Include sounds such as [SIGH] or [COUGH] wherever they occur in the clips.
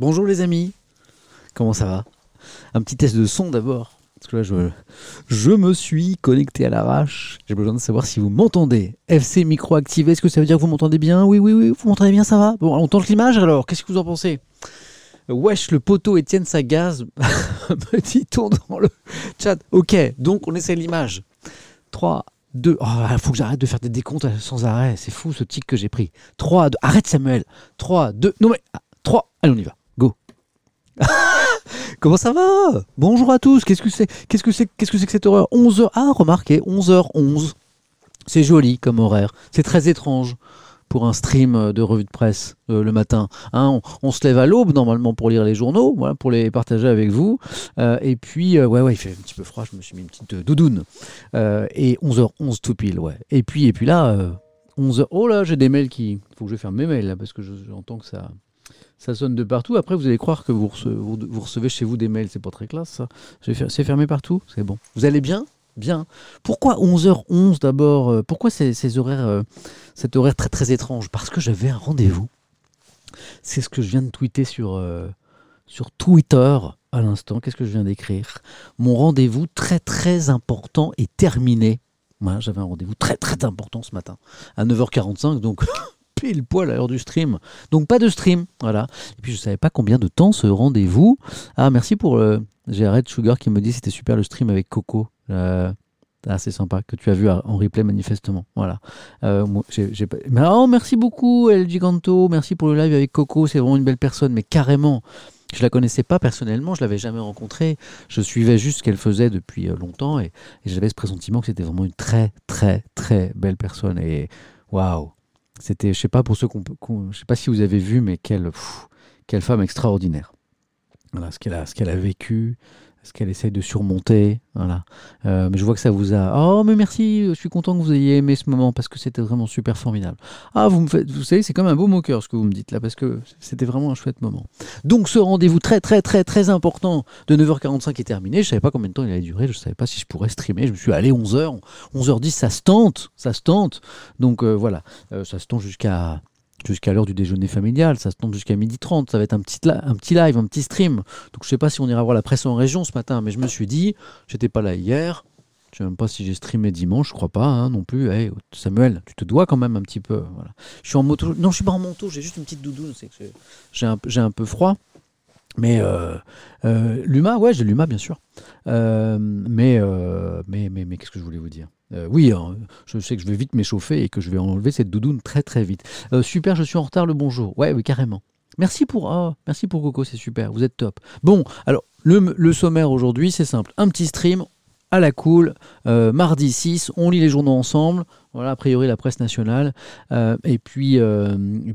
Bonjour les amis, comment ça va? Un petit test de son d'abord. Parce que là, je, me suis connecté à l'arrache. J'ai besoin de savoir si vous m'entendez. FC micro activé, est-ce que ça veut dire que vous m'entendez bien? Oui, oui, oui, vous m'entendez bien, ça va? Bon, on tente l'image alors, qu'est-ce que vous en pensez? Wesh, le poteau Étienne Sagaz [LAUGHS] me dit-on dans le chat. Ok, donc on essaie l'image. 3, 2, oh, faut que j'arrête de faire des décomptes sans arrêt. C'est fou ce tic que j'ai pris. 3, 2, arrête Samuel. 3, 2, non mais 3, allez on y va. [LAUGHS] Comment ça va? Bonjour à tous. Qu'est-ce que c'est Qu'est-ce que c'est Qu'est-ce que c'est que cette horreur? 11h. Ah, remarquez, 11h11. C'est joli comme horaire. C'est très étrange pour un stream de revue de presse euh, le matin. Hein, on, se lève à l'aube normalement pour lire les journaux, pour les partager avec vous. Euh, et puis, euh, ouais, ouais, il fait un petit peu froid, je me suis mis une petite doudoune. et 11h11 tout pile, ouais. Et puis, et puis là, 11h, oh là, j'ai des mails qui... faut que je ferme mes mails là, parce que j'entends que ça... Ça sonne de partout. Après, vous allez croire que vous recevez, chez vous des mails. C'est pas très classe, ça. C'est fermé partout. C'est bon. Vous allez bien? Bien. Pourquoi 11h11 d'abord euh, Pourquoi ces, horaires, euh, cet horaire très très étrange? Parce que j'avais un rendez-vous. C'est ce que je viens de tweeter sur, euh, sur Twitter à l'instant. Qu'est-ce que je viens d'écrire? Mon rendez-vous très très important est terminé. Moi, j'avais un rendez-vous très très important ce matin à 9h45, donc pile poil à l'heure du stream. Donc pas de stream, voilà. Et puis je savais pas combien de temps ce rendez-vous. Ah merci pour le. J'ai Red Sugar qui me dit c'était super le stream avec Coco. Euh, ah, c'est sympa que tu as vu en replay manifestement. Voilà. Euh, oh, merci beaucoup El Giganto, merci pour le live avec Coco, c'est vraiment une belle personne, mais carrément. Je la connaissais pas personnellement, je l'avais jamais rencontrée. Je suivais juste ce qu'elle faisait depuis euh, longtemps et, j'avais ce pressentiment que c'était vraiment une très très très belle personne. Et waouh, c'était, je sais pas pour ceux qu'on, je sais pas si vous avez vu, mais quelle femme extraordinaire. Voilà ce qu'elle a vécu, ce qu'elle essaie de surmonter. Voilà. Euh, mais je vois que ça vous a. Oh, mais merci, je suis content que vous ayez aimé ce moment parce que c'était vraiment super formidable. Ah, vous me faites, vous savez, c'est comme un beau moqueur ce que vous me dites là parce que c'était vraiment un chouette moment. Donc, ce rendez-vous très, très, très, très important de 9h45 est terminé. Je savais pas combien de temps il allait durer, je savais pas si je pourrais streamer. Je me suis allé 11h, 11h10, ça se tente, ça se tente. Donc, euh, voilà, euh, ça se tente jusqu'à jusqu'à l'heure du déjeuner familial, ça se tombe jusqu'à midi 30, ça va être un petit, live, un petit stream. Donc je sais pas si on ira voir la presse en région ce matin, mais je me suis dit, j'étais pas là hier, je sais même pas si j'ai streamé dimanche, je crois pas hein, non plus. Samuel, tu te dois quand même un petit peu. Voilà. Je suis en moto, non je suis pas en manteau, j'ai juste une petite doudoune, j'ai un, un peu froid. Mais euh, euh, Luma, ouais, j'ai Luma bien sûr. Euh, mais, mais, mais, mais qu'est-ce que je voulais vous dire? Euh, oui, hein, je sais que je vais vite m'échauffer et que je vais enlever cette doudoune très très vite. Euh, super, je suis en retard, le bonjour. Ouais, oui, carrément. Merci pour, oh, merci pour Coco, c'est super, vous êtes top. Bon, alors, le, sommaire aujourd'hui, c'est simple. Un petit stream à la cool, euh, mardi 6, on lit les journaux ensemble. Voilà, a priori la presse nationale. et, puis,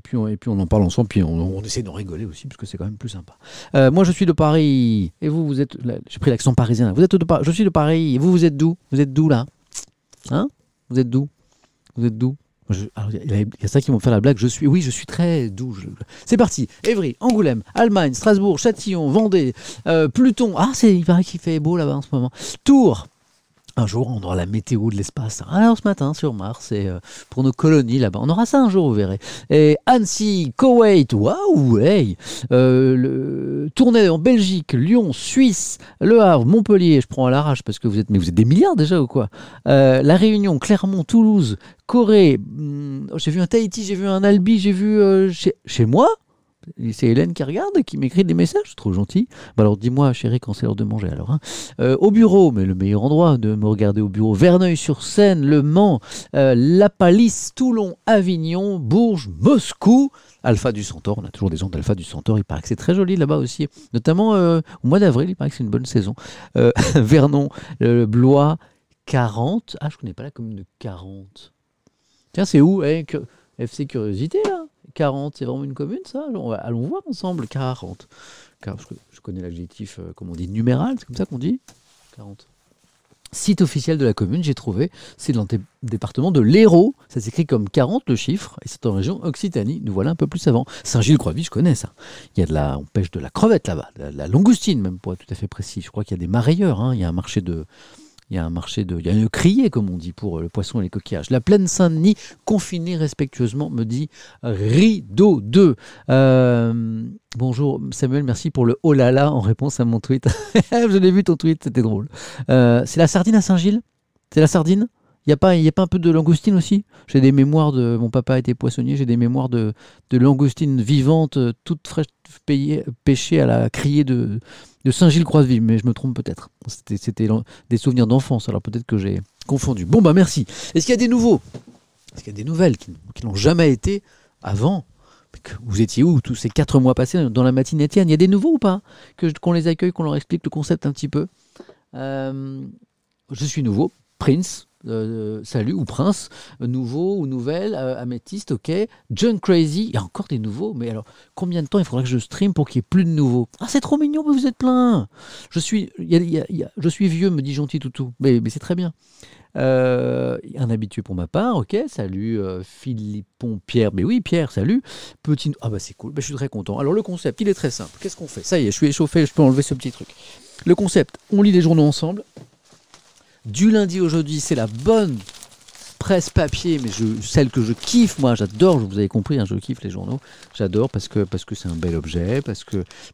puis on, puis on en parle ensemble, puis on, essaie d'en rigoler aussi, parce que c'est quand même plus sympa. moi je suis de Paris, et vous, vous êtes. J'ai pris l'accent parisien. Vous êtes de Je suis de Paris, et vous, vous êtes d'où? Vous êtes d'où là? Hein? Vous êtes d'où Vous êtes d'où il y, a ça qui m'ont fait la blague. Je suis, oui, je suis très doux. C'est parti. Évry, Angoulême, Allemagne, Strasbourg, Châtillon, Vendée, euh, Pluton. Ah, c'est, il paraît qu'il fait beau là-bas en ce moment. Tours, un jour, on aura la météo de l'espace. Alors ce matin sur Mars, et euh, pour nos colonies là-bas. On aura ça un jour, vous verrez. Et Annecy, Koweït, waouh, hey euh, le... Tournai en Belgique, Lyon, Suisse, Le Havre, Montpellier. Je prends à l'arrache parce que vous êtes, mais vous êtes des milliards déjà ou quoi? Euh, La Réunion, Clermont, Toulouse, Corée. Hmm, j'ai vu un Tahiti, j'ai vu un Albi, j'ai vu chez, chez moi? C'est Hélène qui regarde, qui m'écrit des messages, trop gentil. Bah alors dis-moi, chérie, quand c'est l'heure de manger alors. Hein. Euh, au bureau, mais le meilleur endroit de me regarder au bureau, Verneuil-sur-Seine, Le Mans, euh, La Palisse, Toulon, Avignon, Bourges, Moscou. Alpha du Centaure, on a toujours des gens d'Alpha du Centaure, il paraît que c'est très joli là-bas aussi, notamment euh, au mois d'avril, il paraît que c'est une bonne saison. [LAUGHS] Vernon, Blois, 40. Ah, je connais pas la commune de 40. Tiens, c'est où? Eh, FC Curiosité là 40, c'est vraiment une commune, ça? Allons voir ensemble. 40. Car je connais l'adjectif, euh, comment on dit, numéral, c'est comme ça qu'on dit? 40. Site officiel de la commune, j'ai trouvé, c'est dans le département de l'Hérault. Ça s'écrit comme 40 le chiffre, et c'est en région Occitanie. Nous voilà un peu plus avant. Saint-Gilles-Croix-Vie, je connais ça. Il y a de la, on pêche de la crevette là-bas, la, langoustine même pour être tout à fait précis. Je crois qu'il y a des marailleurs. Hein. Il y a un marché de, Il y a un marché de. Il y a une criée, comme on dit, pour le poisson et les coquillages. La plaine Saint-Denis, confinée respectueusement, me dit Rideau 2. Euh, bonjour Samuel, merci pour le oh là là en réponse à mon tweet. [LAUGHS] Je l'ai vu ton tweet, c'était drôle. Euh, c'est la sardine à Saint-Gilles? C'est la sardine? Il n'y a, pas, a pas un peu de langoustine aussi? J'ai des mémoires de. Mon papa était poissonnier, j'ai des mémoires de, de langoustine vivante, toute fraîche, pêchée à la criée de, de Saint-Gilles-Croix-de-Vie, mais je me trompe peut-être. C'était des souvenirs d'enfance, alors peut-être que j'ai confondu. Bon, bah merci. Est-ce qu'il y a des nouveaux? Est-ce qu'il y a des nouvelles qui, n'ont jamais été avant? Vous étiez où tous ces quatre mois passés dans la matinée Étienne? Il y a des nouveaux ou pas? Qu'on les accueille, qu'on leur explique le concept un petit peu? Euh, Je suis nouveau, Prince, euh, salut, ou Prince, nouveau ou nouvelle, euh, améthyste, ok. John Crazy, il y a encore des nouveaux, mais alors combien de temps il faudra que je stream pour qu'il y ait plus de nouveaux? Ah, c'est trop mignon, mais vous êtes plein Je suis, je suis vieux, me dit Gentil Toutou, mais, mais c'est très bien. Euh, un habitué pour ma part, ok. Salut Philippon Pierre, mais oui, Pierre, salut. Petit, ah bah c'est cool, bah, je suis très content. Alors le concept, il est très simple. Qu'est-ce qu'on fait? Ça y est, je suis échauffé, je peux enlever ce petit truc. Le concept, on lit les journaux ensemble du lundi au jeudi, c'est la bonne presse papier, mais je, celle que je kiffe, moi, j'adore, vous avez compris, hein, je kiffe les journaux, j'adore parce que parce que c'est un bel objet, parce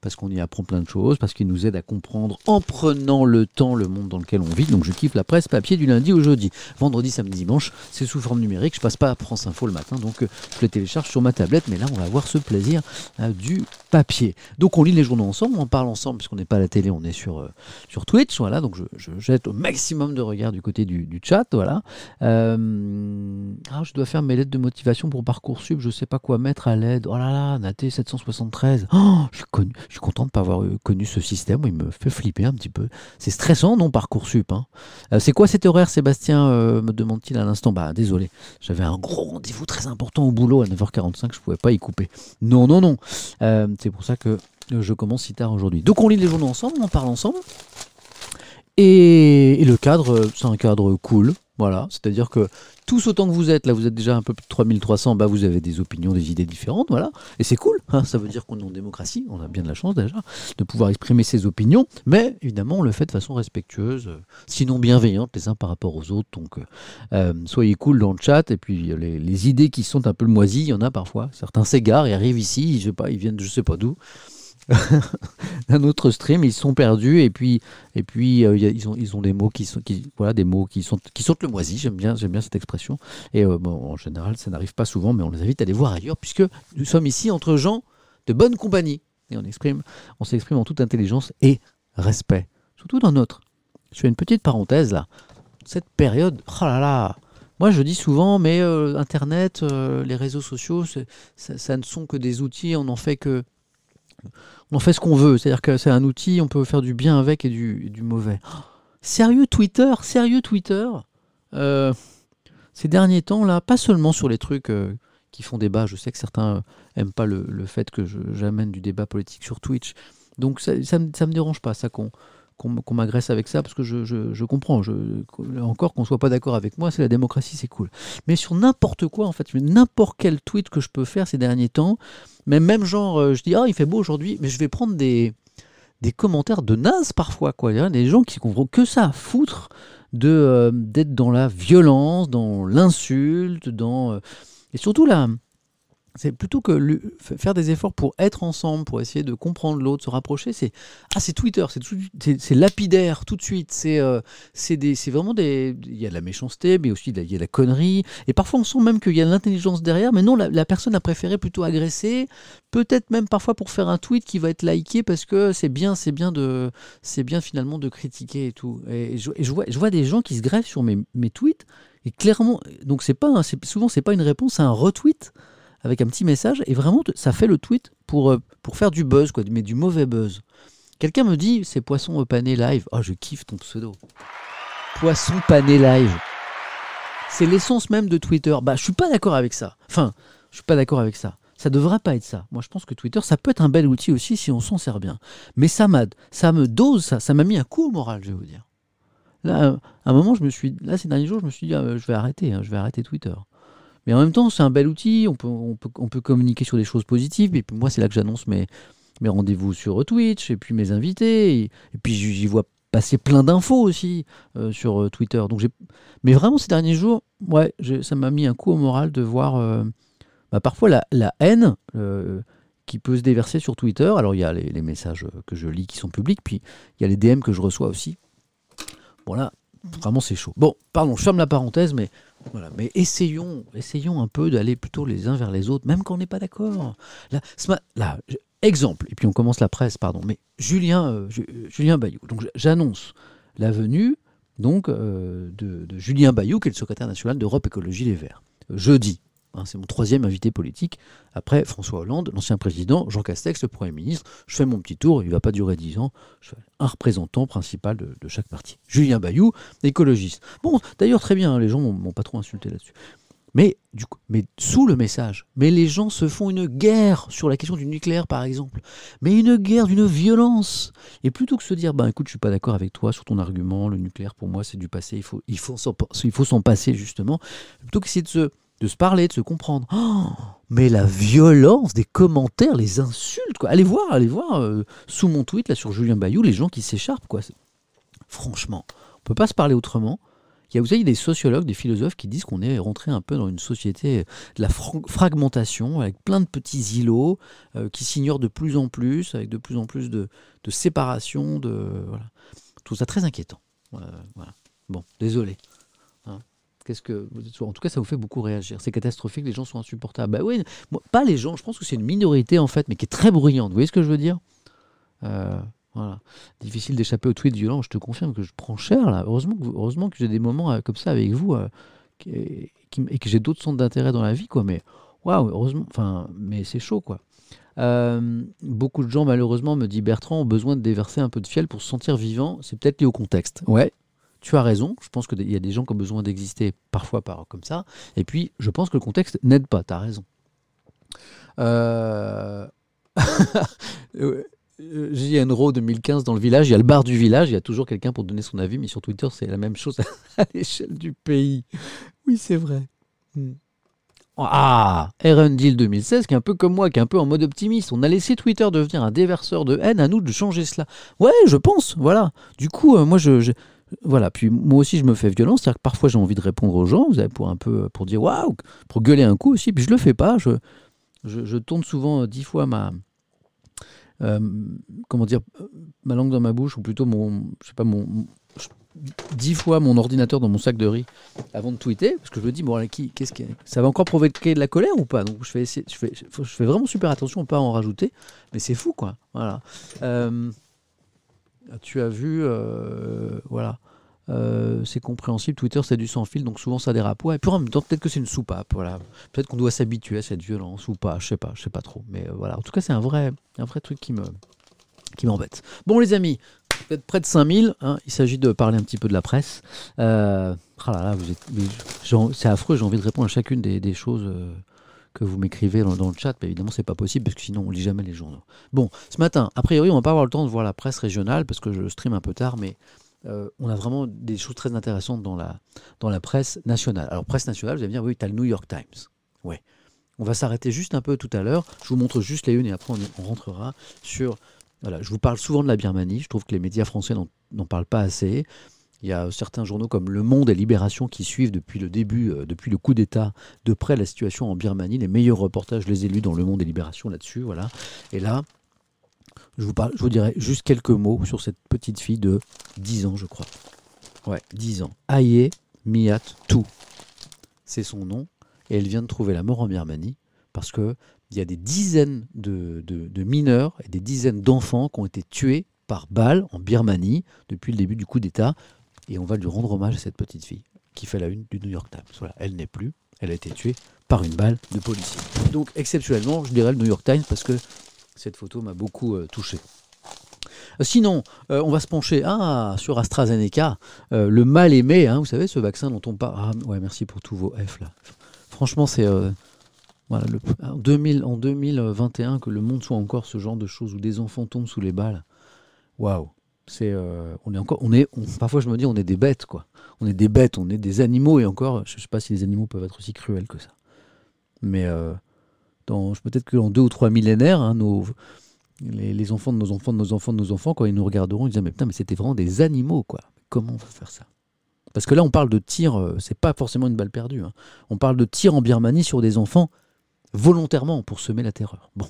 parce qu'on y apprend plein de choses, parce qu'il nous aide à comprendre en prenant le temps le monde dans lequel on vit. Donc je kiffe la presse papier du lundi au jeudi. Vendredi, samedi, dimanche, c'est sous forme numérique. Je passe pas à France Info le matin, donc euh, je le télécharge sur ma tablette. Mais là, on va avoir ce plaisir euh, du papier. Donc on lit les journaux ensemble, on parle ensemble, puisqu'on n'est pas à la télé, on est sur euh, sur Twitch, voilà. Donc je, jette au maximum de regard du côté du, chat, voilà. Ah, je dois faire mes lettres de motivation pour Parcoursup, je sais pas quoi mettre à l'aide. Oh là là, Naté 773. Oh, je suis, je suis content de pas avoir connu ce système, il me fait flipper un petit peu. C'est stressant, non, Parcoursup hein? Euh, C'est quoi cet horaire, Sébastien euh, me demande-t-il à l'instant? Bah, désolé, j'avais un gros rendez-vous très important au boulot à 9h45, je pouvais pas y couper. Non, non, non. c'est pour ça que je commence si tard aujourd'hui. Donc on lit les journaux ensemble, on parle ensemble. Et, le cadre, c'est un cadre cool. Voilà, c'est-à-dire que tous autant que vous êtes, là vous êtes déjà un peu plus de 3300, bah vous avez des opinions, des idées différentes, voilà. Et c'est cool, hein, ça veut dire qu'on est en démocratie, on a bien de la chance déjà de pouvoir exprimer ses opinions, mais évidemment on le fait de façon respectueuse, sinon bienveillante les uns par rapport aux autres. Donc euh, euh, soyez cool dans le chat, et puis les, les, idées qui sont un peu moisies, il y en a parfois. Certains s'égarent et arrivent ici, je sais pas, ils viennent je sais pas d'où. [LAUGHS] d'un autre stream, ils sont perdus et puis et puis euh, ils ont ils ont des mots qui sont qui voilà des mots qui sont qui sont le moisi. J'aime bien j'aime bien cette expression et euh, en général ça n'arrive pas souvent, mais on les invite à aller voir ailleurs puisque nous sommes ici entre gens de bonne compagnie et on exprime on s'exprime en toute intelligence et respect, surtout dans notre. Je fais une petite parenthèse là. Cette période, oh là là, moi, je dis souvent, mais euh, Internet, les réseaux sociaux, ça, ça, ne sont que des outils, on n'en fait que on fait ce qu'on veut. C'est-à-dire que c'est un outil, on peut faire du bien avec et du, mauvais. sérieux Twitter, sérieux Twitter? Euh, ces derniers temps là, pas seulement sur les trucs euh, qui font débat. Je sais que certains aiment pas le, fait que j'amène du débat politique sur Twitch. Donc ça, me, me dérange pas ça qu'on qu'on m'agresse avec ça, parce que je, comprends. Je, encore qu'on soit pas d'accord avec moi, c'est la démocratie, c'est cool. Mais sur n'importe quoi, en fait, n'importe quel tweet que je peux faire ces derniers temps, mais même genre, euh, je dis, ah, il fait beau aujourd'hui, mais je vais prendre des, des commentaires de naze parfois, quoi. Il y a des gens qui comprennent que ça à foutre euh, d'être dans la violence, dans l'insulte, dans... Euh, et surtout là, c'est plutôt que faire des efforts pour être ensemble, pour essayer de comprendre l'autre, se rapprocher, c'est ah c'est Twitter, c'est lapidaire tout de suite, c'est euh, vraiment des il y a de la méchanceté, mais aussi il y a de la connerie, et parfois on sent même qu'il y a de l'intelligence derrière, mais non la, personne a préféré plutôt agresser, peut-être même parfois pour faire un tweet qui va être liké parce que c'est bien bien bien finalement de critiquer et tout, et, je, vois des gens qui se greffent sur mes, mes tweets et clairement donc c'est pas souvent c'est pas une réponse, c'est un retweet avec un petit message et vraiment ça fait le tweet pour, euh, pour faire du buzz, quoi, mais du mauvais buzz. Quelqu'un me dit c'est Poisson Pané Live. Oh, je kiffe ton pseudo. Poisson Pané Live. C'est l'essence même de Twitter. Bah, je suis pas d'accord avec ça. Enfin, je suis pas d'accord avec ça. Ça devrait pas être ça. Moi, je pense que Twitter, ça peut être un bel outil aussi si on s'en sert bien. Mais ça m'aide, ça me dose, ça, ça m'a mis un coup au moral, je vais vous dire. Là, à un moment, je me suis, là, ces derniers jours, je me suis dit, ah, je vais arrêter, hein, je vais arrêter Twitter. Mais en même temps, c'est un bel outil, on peut, on, peut, on peut communiquer sur des choses positives. Et moi, c'est là que j'annonce mes, mes rendez-vous sur Twitch, et puis mes invités. Et, puis, j'y vois passer plein d'infos aussi euh, sur euh, Twitter. Donc mais vraiment ces derniers jours, ouais, ça m'a mis un coup au moral de voir euh, bah, parfois la, la haine qui peut se déverser sur Twitter. Alors il y a les, les, messages que je lis qui sont publics, puis il y a les DM que je reçois aussi. Bon là, vraiment c'est chaud. Bon, pardon, je ferme la parenthèse, mais voilà. Mais essayons, essayons un peu d'aller plutôt les uns vers les autres, même quand on n'est pas d'accord. Là, Exemple, et puis on commence la presse, pardon, mais Julien, euh, Julien Bayou. Donc j'annonce la venue donc, euh, de, Julien Bayou, qui est le secrétaire national d'Europe Écologie Les Verts. Jeudi, c'est mon troisième invité politique, après François Hollande, l'ancien président, Jean Castex, le Premier ministre. Je fais mon petit tour, il ne va pas durer dix ans. Je fais un représentant principal de, chaque parti. Julien Bayou, écologiste. Bon, d'ailleurs, très bien, hein, les gens m'ont pas trop insulté là-dessus. Mais, sous le message, mais les gens se font une guerre sur la question du nucléaire, par exemple. Mais une guerre d'une violence. Et plutôt que se dire, ben écoute, je suis pas d'accord avec toi sur ton argument, le nucléaire pour moi c'est du passé, il faut, il faut s'en passer justement. Plutôt qu'essayer de se, de se parler, de se comprendre. Oh, mais la violence des commentaires, les insultes, quoi. Allez voir, allez voir euh, sous mon tweet là sur Julien Bayou, les gens qui s'écharpent, quoi. Franchement, on peut pas se parler autrement. Il y a, vous savez, des sociologues, des philosophes qui disent qu'on est rentré un peu dans une société de la fragmentation, avec plein de petits îlots euh, qui s'ignorent de plus en plus, avec de plus en plus de, séparation. De. Tout ça très inquiétant. Bon, désolé. Qu'est-ce que, en tout cas, ça vous fait beaucoup réagir. C'est catastrophique, les gens sont insupportables. Bah oui, pas les gens, je pense que c'est une minorité en fait, mais qui est très bruyante. Vous voyez ce que je veux dire? Euh, voilà. Difficile d'échapper au tweet violent. Je te confirme que je prends cher là. Heureusement que, heureusement que j'ai des moments euh, comme ça avec vous euh, et que j'ai d'autres centres d'intérêt dans la vie, quoi. Mais waouh, heureusement. Enfin, mais c'est chaud, quoi. Beaucoup de gens, malheureusement, me dit Bertrand, ont besoin de déverser un peu de fiel pour se sentir vivant. C'est peut-être lié au contexte. Ouais, tu as raison. Je pense qu'il y a des gens qui ont besoin d'exister parfois par, comme ça. Et puis, je pense que le contexte n'aide pas. Tu as raison. Euh... [LAUGHS] Euh, JNRO 2015 dans le village, il y a le bar du village, il y a toujours quelqu'un pour donner son avis, mais sur Twitter, c'est la même chose [LAUGHS] à l'échelle du pays. Oui, c'est vrai. Hmm. Ah, Deal 2016, qui est un peu comme moi, qui est un peu en mode optimiste. On a laissé Twitter devenir un déverseur de haine, à nous de changer cela. Ouais, je pense, voilà. Du coup, euh, moi, je, voilà. Puis moi aussi, je me fais violence, c'est-à-dire que parfois j'ai envie de répondre aux gens, vous avez pour un peu, pour dire waouh, pour gueuler un coup aussi. Puis je le fais pas. Je, je, tourne souvent dix fois ma, euh, comment dire, ma langue dans ma bouche, ou plutôt mon, je sais pas, mon, dix fois mon ordinateur dans mon sac de riz avant de tweeter, parce que je me dis, bon, qui, qu'est-ce que ça va encore provoquer de la colère ou pas? Donc je fais, je fais, je fais vraiment super attention à pas en rajouter, mais c'est fou, quoi. Voilà. Euh, tu as vu, euh, voilà. Euh, c'est compréhensible. Twitter, c'est du sans fil, donc souvent ça dérape. Ouais, et puis en même temps, peut-être que c'est une soupape. Voilà. Peut-être qu'on doit s'habituer à cette violence ou pas. Je sais pas, je sais pas trop. Mais euh, voilà. En tout cas, c'est un vrai, truc qui me, qui m'embête. Bon, les amis, êtes près de 5000. Hein, il s'agit de parler un petit peu de la presse. Ah c'est affreux. J'ai envie de répondre à chacune des, choses. Que vous m'écrivez dans, le chat, mais évidemment c'est pas possible parce que sinon on lit jamais les journaux. Bon, ce matin, a priori on va pas avoir le temps de voir la presse régionale parce que je stream un peu tard, mais euh, on a vraiment des choses très intéressantes dans la, dans la presse nationale. Alors, presse nationale, vous allez me dire, oui, tu as le New York Times. Ouais. On va s'arrêter juste un peu tout à l'heure. Je vous montre juste les unes et après on, rentrera sur. Voilà, je vous parle souvent de la Birmanie. Je trouve que les médias français n'en parlent pas assez. Il y a certains journaux comme Le Monde et Libération qui suivent depuis le début, euh, depuis le coup d'État, de près la situation en Birmanie. Les meilleurs reportages, les élus dans Le Monde et Libération là-dessus. Voilà. Et là, je vous, parle, je vous dirai juste quelques mots sur cette petite fille de 10 ans, je crois. Ouais, 10 ans. Aye Miat Tu. C'est son nom. Et elle vient de trouver la mort en Birmanie parce qu'il y a des dizaines de, mineurs et des dizaines d'enfants qui ont été tués par balle en Birmanie depuis le début du coup d'État. Et on va lui rendre hommage à cette petite fille qui fait la une du New York Times. Voilà, elle n'est plus. Elle a été tuée par une balle de policier. Donc exceptionnellement, je dirais le New York Times parce que cette photo m'a beaucoup euh, touché. Euh, sinon, euh, on va se pencher ah, sur AstraZeneca, le mal aimé, hein, vous savez, ce vaccin dont on parle. Ah, ouais, merci pour tous vos F là. Franchement, c'est voilà, en, 2000, en 2021 que le monde soit encore ce genre de choses où des enfants tombent sous les balles. Waouh, c'est on est encore, on est, parfois je me dis on est des bêtes quoi. On est des bêtes, on est des animaux et encore, je sais pas si les animaux peuvent être aussi cruels que ça. Mais peut-être que dans deux ou trois millénaires, hein, nos, les, enfants de nos enfants de nos enfants de nos enfants, quand ils nous regarderont, ils disent mais putain, mais c'était vraiment des animaux, quoi. Comment on va faire ça? Parce que là, on parle de tir, euh, c'est pas forcément une balle perdue. hein. On parle de tir en Birmanie sur des enfants volontairement pour semer la terreur. Bon,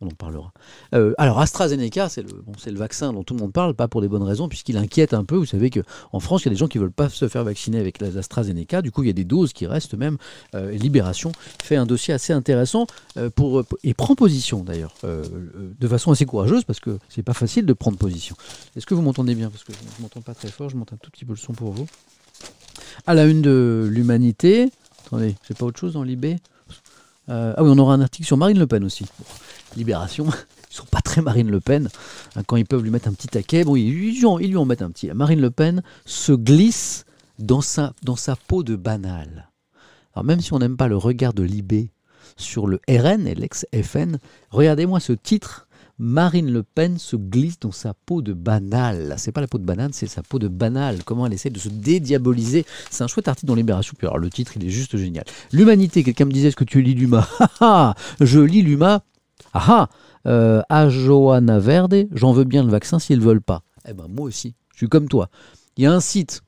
on en parlera. Euh, alors AstraZeneca, c'est le, vaccin dont tout le monde parle, pas pour des bonnes raisons, puisqu'il inquiète un peu. Vous savez qu'en France, il y a des gens qui ne veulent pas se faire vacciner avec l'AstraZeneca. Du coup, il y a des doses qui restent même. Euh, Libération fait un dossier assez intéressant euh, pour, et prend position d'ailleurs, de façon assez courageuse, parce que c'est pas facile de prendre position. Est-ce que vous m'entendez bien? Parce que je ne m'entends pas très fort, je monte un tout petit peu le son pour vous. À la une de l'humanité. Attendez, c'est pas autre chose dans l'IB Euh, Ah oui, on aura un article sur Marine Le Pen aussi. Libération, [LAUGHS] ils sont pas très Marine Le Pen. hein, quand ils peuvent lui mettre un petit taquet, bon, ils, lui en- ils lui en mettent un petit. Marine Le Pen se glisse dans sa, dans sa peau de banal. Alors même si on n'aime pas le regard de l'IB sur le RN et l'ex-FN, regardez-moi ce titre. Marine Le Pen se glisse dans sa peau de banal. C'est pas la peau de banane, c'est sa peau de banal. Comment elle essaie de se dédiaboliser? C'est un chouette article dans Libération. Alors le titre, il est juste génial. L'humanité, quelqu'un me disait, est-ce que tu lis l'UMA? [LAUGHS] Ah ah Je lis l'UMA. Ah ah euh, À Johanna Verde, j'en veux bien le vaccin s'ils ne veulent pas. Eh ben moi aussi, je suis comme toi. Il y a un site,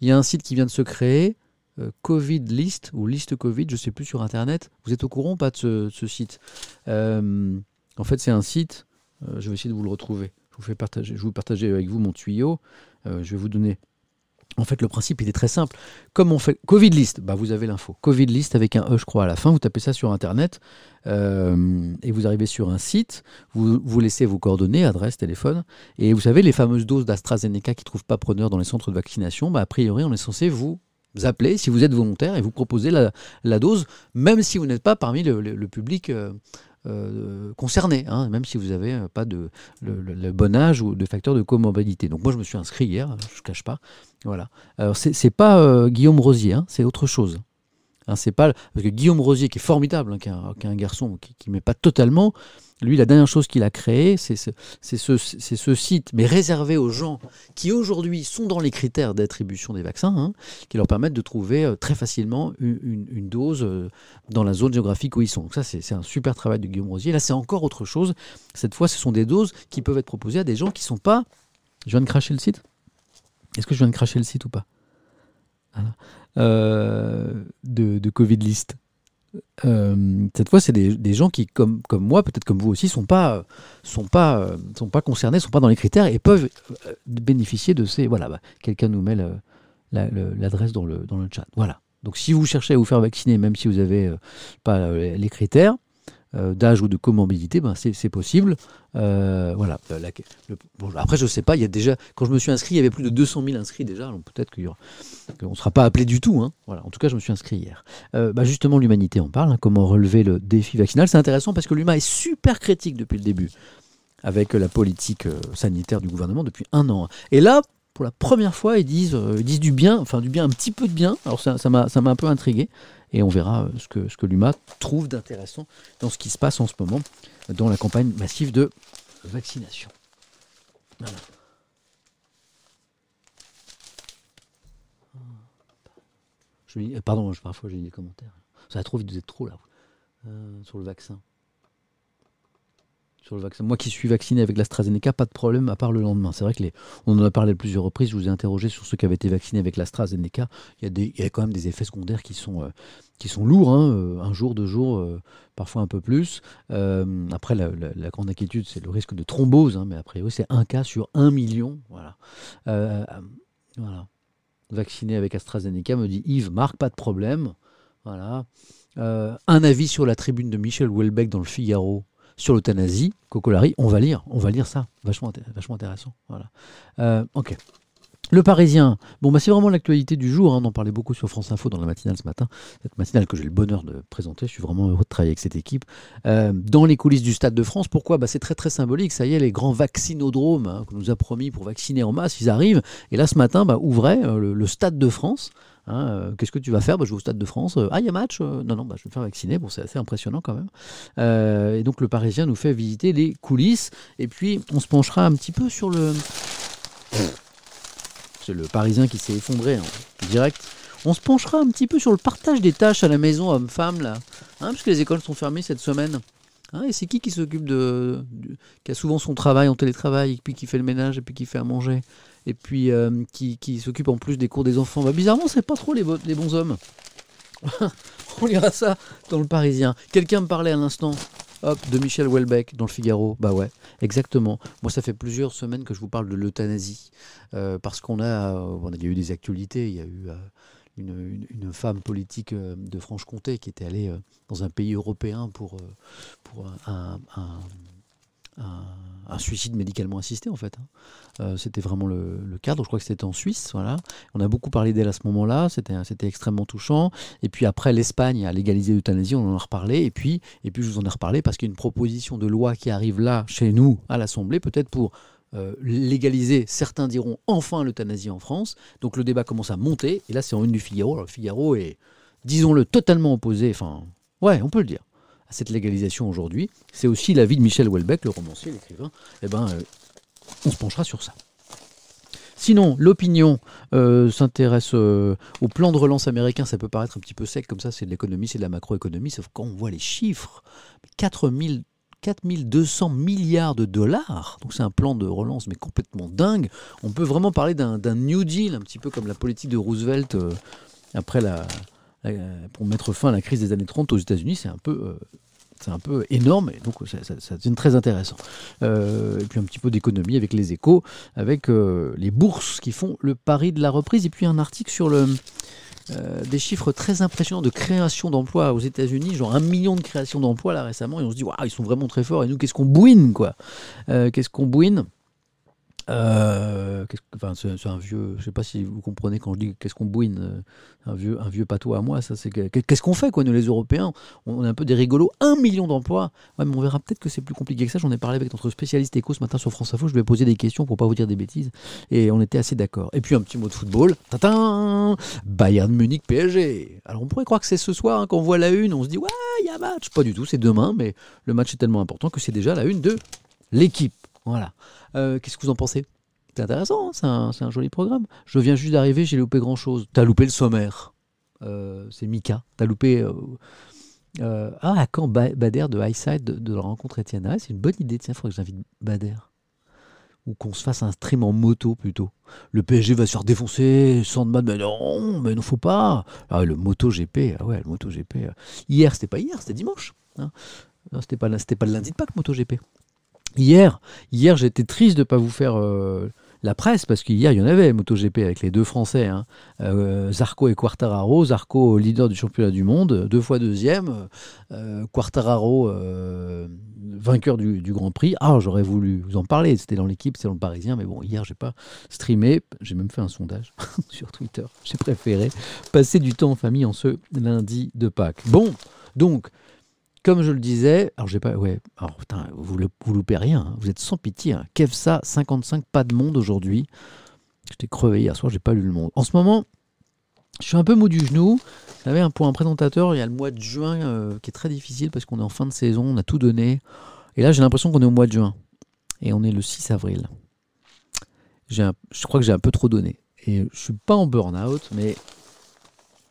il y a un site qui vient de se créer, euh, Covid List ou Liste Covid, je sais plus sur internet. Vous êtes au courant ou pas de ce, ce site? Euh, En fait, c'est un site. euh, je vais essayer de vous le retrouver. Je vous fais partager, vais vous partager avec vous mon tuyau. Euh, je vais vous donner. En fait, le principe il est très simple. Comme on fait Covid List, bah vous avez l'info. Covid List avec un E, je crois, à la fin. Vous tapez ça sur internet euh, et vous arrivez sur un site. Vous, laissez vos coordonnées, adresse, téléphone. Et vous savez, les fameuses doses d'AstraZeneca qui ne trouvent pas preneur dans les centres de vaccination, bah, a priori, on est censé vous appeler si vous êtes volontaire et vous proposer la, dose, même si vous n'êtes pas parmi le, public euh, concerné, hein, même si vous n'avez euh, pas de, le, bon âge ou de facteurs de comorbidité. Donc moi, je me suis inscrit hier, je ne cache pas. Voilà. Alors, c'est pas euh, Guillaume Rosier, hein, c'est autre chose. Hein, c'est pas parce que Guillaume Rosier, qui est formidable, hein, qui, est un, qui garçon qui ne met pas totalement, lui, la dernière chose qu'il a créée, c'est ce, site, mais réservé aux gens qui aujourd'hui sont dans les critères d'attribution des vaccins, hein, qui leur permettent de trouver euh, très facilement une, dose euh, dans la zone géographique où ils sont. Donc ça, c'est un super travail de Guillaume Rosier. Là, c'est encore autre chose. Cette fois, ce sont des doses qui peuvent être proposées à des gens qui ne sont pas... Je viens de cracher le site Est-ce que je viens de cracher le site ou pas? Euh, de, Covid List. Euh, cette fois, c'est des, gens qui, comme, comme moi, peut-être comme vous aussi, sont pas, sont pas, sont pas concernés, sont pas dans les critères et peuvent euh, bénéficier de ces. Voilà, bah, quelqu'un nous met l'adresse dans le, dans le chat. Voilà. Donc, si vous cherchez à vous faire vacciner, même si vous n'avez pas les critères euh, d'âge ou de comorbidité, ben c'est possible. Euh, voilà. Euh, après, je sais pas. Il y a déjà, quand je me suis inscrit, il y avait plus de 200 000 inscrits déjà. Donc peut-être qu'on ne sera pas appelé du tout. hein. Voilà. En tout cas, je me suis inscrit hier. Bah, justement, l'humanité en parle. hein, comment relever le défi vaccinal C'est intéressant parce que l'humain est super critique depuis le début avec la politique sanitaire du gouvernement depuis un an. Et là, pour la première fois, ils disent, ils disent du bien, enfin du bien, un petit peu de bien. Alors ça m'a ça m'a un peu intrigué. Et on verra euh, ce que, ce l'UMA trouve d'intéressant dans ce qui se passe en ce moment dans la campagne massive de vaccination. Euh, pardon, parfois j'ai des commentaires. Ça va trop vite, vous êtes trop là. Euh, sur le vaccin. Sur le vaccin. Moi qui suis vacciné avec l'AstraZeneca, pas de problème à part le lendemain. C'est vrai que on en a parlé à plusieurs reprises. Je vous ai interrogé sur ceux qui avaient été vaccinés avec l'AstraZeneca. Il y, a des, il y a quand même des effets secondaires qui sont, euh, qui sont lourds. hein, euh, un jour, deux jours, euh, parfois un peu plus. Après, la, grande inquiétude, c'est le risque de thrombose. hein, mais a priori, c'est un cas sur un million. Voilà. Voilà. Vacciné avec AstraZeneca, me dit Yves, Marc, pas de problème. Voilà. Un avis sur la tribune de Michel Houellebecq dans le Figaro sur l'euthanasie, Cocolari, on va lire, on va lire ça, vachement, vachement intéressant. Euh. Le Parisien, bon bah c'est vraiment l'actualité du jour, hein, on en parlait beaucoup sur France Info dans la matinale ce matin, cette matinale que j'ai le bonheur de présenter, je suis vraiment heureux de travailler avec cette équipe. Euh, dans les coulisses du Stade de France, pourquoi? Bah, C'est très très symbolique, ça y est, les grands vaccinodromes hein, qu'on nous a promis pour vacciner en masse, ils arrivent, et là ce matin, bah, ouvrait euh, le Stade de France, Hein, euh, Qu'est-ce que tu vas faire? Bah, Je vais au Stade de France. Euh, ah, il y a match Euh, Non, non, bah, je vais me faire vacciner. Bon, c'est assez impressionnant quand même. Et donc, le Parisien nous fait visiter les coulisses. Et puis, on se penchera un petit peu sur le. C'est le Parisien qui s'est effondré en direct. On se penchera un petit peu sur le partage des tâches à la maison, hommes-femmes, là. Hein, parce que les écoles sont fermées cette semaine. Hein, et c'est qui qui s'occupe de, qui a souvent son travail en télétravail, et puis qui fait le ménage, et puis qui fait à manger, et puis euh, qui, s'occupe en plus des cours des enfants bah, Bizarrement, c'est pas trop les, bons hommes. [LAUGHS] On lira ça dans le Parisien. Quelqu'un me parlait à l'instant Hop, de Michel Houellebecq dans le Figaro. Bah ouais, exactement. Moi, ça fait plusieurs semaines que je vous parle de l'euthanasie. Euh, parce qu'on a, euh, il y a eu des actualités. Il y a eu une, femme politique de Franche-Comté qui était allée dans un pays européen pour, pour un, suicide médicalement assisté en fait. Hein. c'était vraiment le, cadre, je crois que c'était en Suisse. Voilà. On a beaucoup parlé d'elle à ce moment-là, c'était, c'était extrêmement touchant. Et puis après l'Espagne a légalisé l'euthanasie, on en a reparlé. Et puis, et puis je vous en ai reparlé parce qu'il y a une proposition de loi qui arrive là, chez nous, à l'Assemblée, peut-être pour euh, légaliser, certains diront enfin l'euthanasie en France. Donc le débat commence à monter, et là c'est en une du Figaro. Alors le Figaro est, disons-le, totalement opposé, enfin, ouais, on peut le dire, à cette légalisation aujourd'hui. C'est aussi l'avis de Michel Houellebecq, le romancier, l'écrivain. Eh ben, euh, on se penchera sur ça. Sinon, l'opinion euh, s'intéresse au plan de relance américain. Ça peut paraître un petit peu sec comme ça, c'est de l'économie, c'est de la macroéconomie, sauf quand on voit les chiffres, 4000 4200 milliards de dollars. Donc c'est un plan de relance mais complètement dingue. On peut vraiment parler d'un New Deal, un petit peu comme la politique de Roosevelt euh, après la, pour mettre fin à la crise des années 30 aux États-Unis. C'est un peu euh, c'est un peu énorme et donc ça, ça, devient très intéressant. Euh, et puis un petit peu d'économie avec les échos, avec les bourses qui font le pari de la reprise. Et puis un article sur le, euh, des chiffres très impressionnants de création d'emplois aux États-Unis, genre un million de créations d'emplois là récemment, et on se dit, waouh, ils sont vraiment très forts, et nous, qu'est-ce qu'on bouine, quoi? Euh, Qu'est-ce qu'on bouine? Euh, c'est un vieux, je sais pas si vous comprenez quand je dis qu'est-ce qu'on bouine, euh, un vieux, un vieux patois à moi, ça c'est qu'est-ce qu'on fait quoi nous les Européens? On, est un peu des rigolos, un million d'emplois. Ouais, mais on verra peut-être que c'est plus compliqué que ça. J'en ai parlé avec notre spécialiste éco ce matin sur France Info. Je lui ai posé des questions pour pas vous dire des bêtises et on était assez d'accord. Et puis un petit mot de football, Tatin Bayern Munich PSG. Alors on pourrait croire que c'est ce soir hein, quand on voit la une, on se dit ouais il y a match. Pas du tout, c'est demain, mais le match est tellement important que c'est déjà la une de l'équipe. Voilà. Euh, qu'est-ce que vous en pensez? C'est intéressant, hein, c'est un, joli programme. Je viens juste d'arriver, j'ai loupé grand-chose. T'as loupé le sommaire. Euh, c'est Mika. T'as loupé... Euh, ah, quand Bader de Highside de, la rencontre Étienne ah, C'est une bonne idée, tiens, il faudrait que j'invite Bader. Ou qu'on se fasse un stream en moto plutôt. Le PSG va se faire défoncer, Sandman, mais non, mais non, faut pas. Ah, le moto GP, ah ouais, le moto GP. Hier, c'était pas hier, c'était dimanche. Hein. C'était pas, pas le lundi de Pâques, MotoGP. Hier, hier j'étais triste de ne pas vous faire euh, la presse, parce qu'hier, il y en avait, MotoGP, avec les deux Français, hein. euh, Zarco et Quartararo. Zarco, leader du championnat du monde, deux fois deuxième. Euh, Quartararo, vainqueur du, Grand Prix. Ah, j'aurais voulu vous en parler, c'était dans l'équipe, c'était dans le Parisien, mais bon, hier, j'ai pas streamé. J'ai même fait un sondage [LAUGHS] sur Twitter. J'ai préféré passer du temps en famille en ce lundi de Pâques. Bon, donc, comme je le disais, alors j'ai pas, ouais, alors putain, vous, vous loupez rien, hein. vous êtes sans pitié. Hein. Kevsa 55, pas de monde aujourd'hui. J'étais crevé hier soir, j'ai pas lu le monde. En ce moment, je suis un peu mou du genou. Vous savez, pour un présentateur, il y a le mois de juin euh, qui est très difficile parce qu'on est en fin de saison, on a tout donné. Et là, j'ai l'impression qu'on est au mois de juin. Et on est le 6 avril. je crois que j'ai un peu trop donné. Et je suis pas en burn-out, mais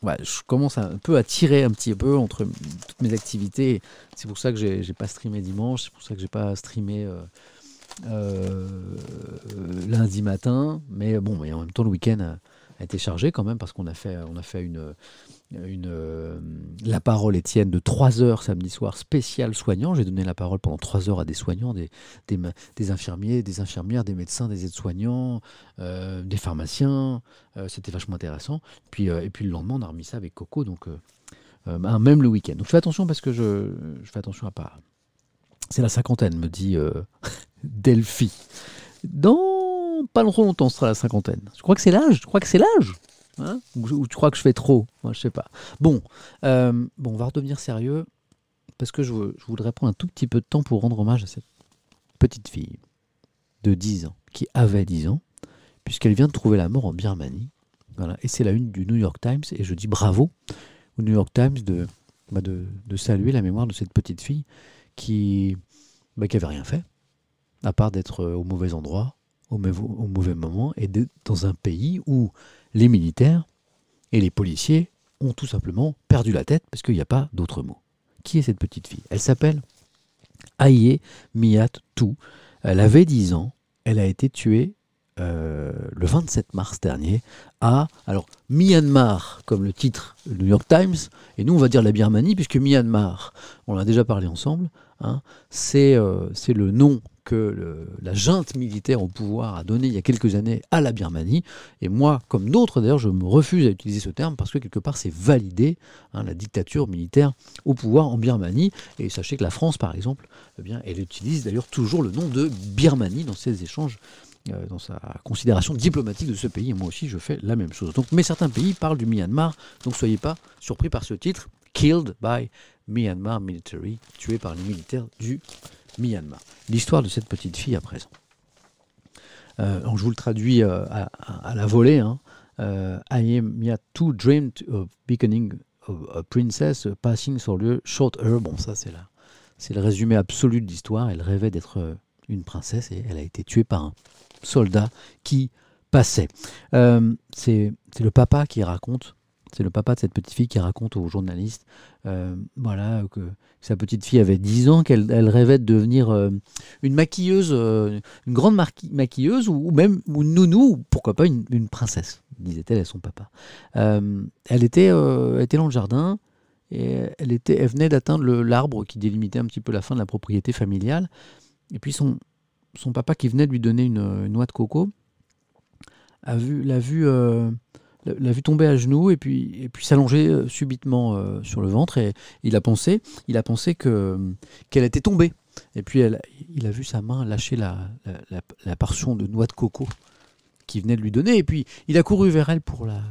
je commence un peu à tirer un petit peu entre toutes mes activités. C'est pour ça que j'ai pas streamé dimanche, c'est pour ça que j'ai pas streamé euh, euh, lundi matin. Mais bon, mais en même temps, le week-end a été chargé quand même parce qu'on a fait, on a fait une, euh, la parole Étienne de 3 heures samedi soir spécial soignant. J'ai donné la parole pendant 3 heures à des soignants, des, infirmiers, des infirmières, des médecins, des aides-soignants, euh, des pharmaciens. Euh, c'était vachement intéressant. Puis, et puis le lendemain, on a remis ça avec Coco, donc même le week-end. Donc fais attention parce que je, je fais attention à pas. C'est la cinquantaine, me dit [LAUGHS] Delphi. Dans pas trop longtemps, ce sera la cinquantaine. Je crois que c'est l'âge. Je crois que c'est l'âge. Hein ou, tu crois que je fais trop? Moi, je sais pas. Bon, euh, bon, on va redevenir sérieux parce que je, je, voudrais prendre un tout petit peu de temps pour rendre hommage à cette petite fille de 10 ans qui avait 10 ans puisqu'elle vient de trouver la mort en Birmanie. Voilà. Et c'est la une du New York Times et je dis bravo au New York Times de, bah de, de saluer la mémoire de cette petite fille qui, bah, qui rien fait à part d'être au mauvais endroit, au, mauvais moment et dans un pays où les militaires et les policiers ont tout simplement perdu la tête parce qu'il n'y a pas d'autre mot. Qui est cette petite fille? Elle s'appelle Aye Miyat Tu. Elle avait 10 ans. Elle a été tuée euh, le 27 mars dernier à alors Myanmar, comme le titre du New York Times, et nous on va dire la Birmanie, puisque Myanmar, on en a déjà parlé ensemble, hein, euh, c'est le nom que la junte militaire au pouvoir a donné il y a quelques années à la Birmanie. Et moi, comme d'autres d'ailleurs, je me refuse à utiliser ce terme parce que quelque part c'est validé, hein, la dictature militaire au pouvoir en Birmanie. Et sachez que la France, par exemple, eh bien, elle utilise d'ailleurs toujours le nom de Birmanie dans ses échanges euh, dans sa considération diplomatique de ce pays. Et moi aussi, je fais la même chose. Donc, mais certains pays parlent du Myanmar, donc soyez pas surpris par ce titre, Killed by Myanmar Military, tué par les militaires du Myanmar. L'histoire de cette petite fille à présent. Euh, je vous le traduis euh, à, la volée. Hein. Euh, I am Mia too dreamed of becoming a, princess, passing sur le short hair. Bon, ça, c'est là. C'est le résumé absolu de l'histoire. Elle rêvait d'être une princesse et elle a été tuée par un soldat qui passait. C'est le papa qui raconte, c'est le papa de cette petite fille qui raconte aux journalistes, euh, voilà, que sa petite fille avait 10 ans, qu'elle elle rêvait de devenir euh, une maquilleuse, euh, une grande maquilleuse, ou, même une nounou, ou pourquoi pas une, princesse, disait-elle à son papa. Elle, était, elle était dans le jardin, et elle, était, elle venait d'atteindre l'arbre qui délimitait un petit peu la fin de la propriété familiale, et puis son, son papa qui venait de lui donner une, une noix de coco a vu, l'a vu, l'a vu tomber à genoux et puis, et puis s'allonger euh, subitement euh, sur le ventre et il a pensé, il a pensé que qu'elle était tombée. Et puis il a vu sa main lâcher la, la, portion de noix de coco qui venait de lui donner et puis il a couru vers elle pour la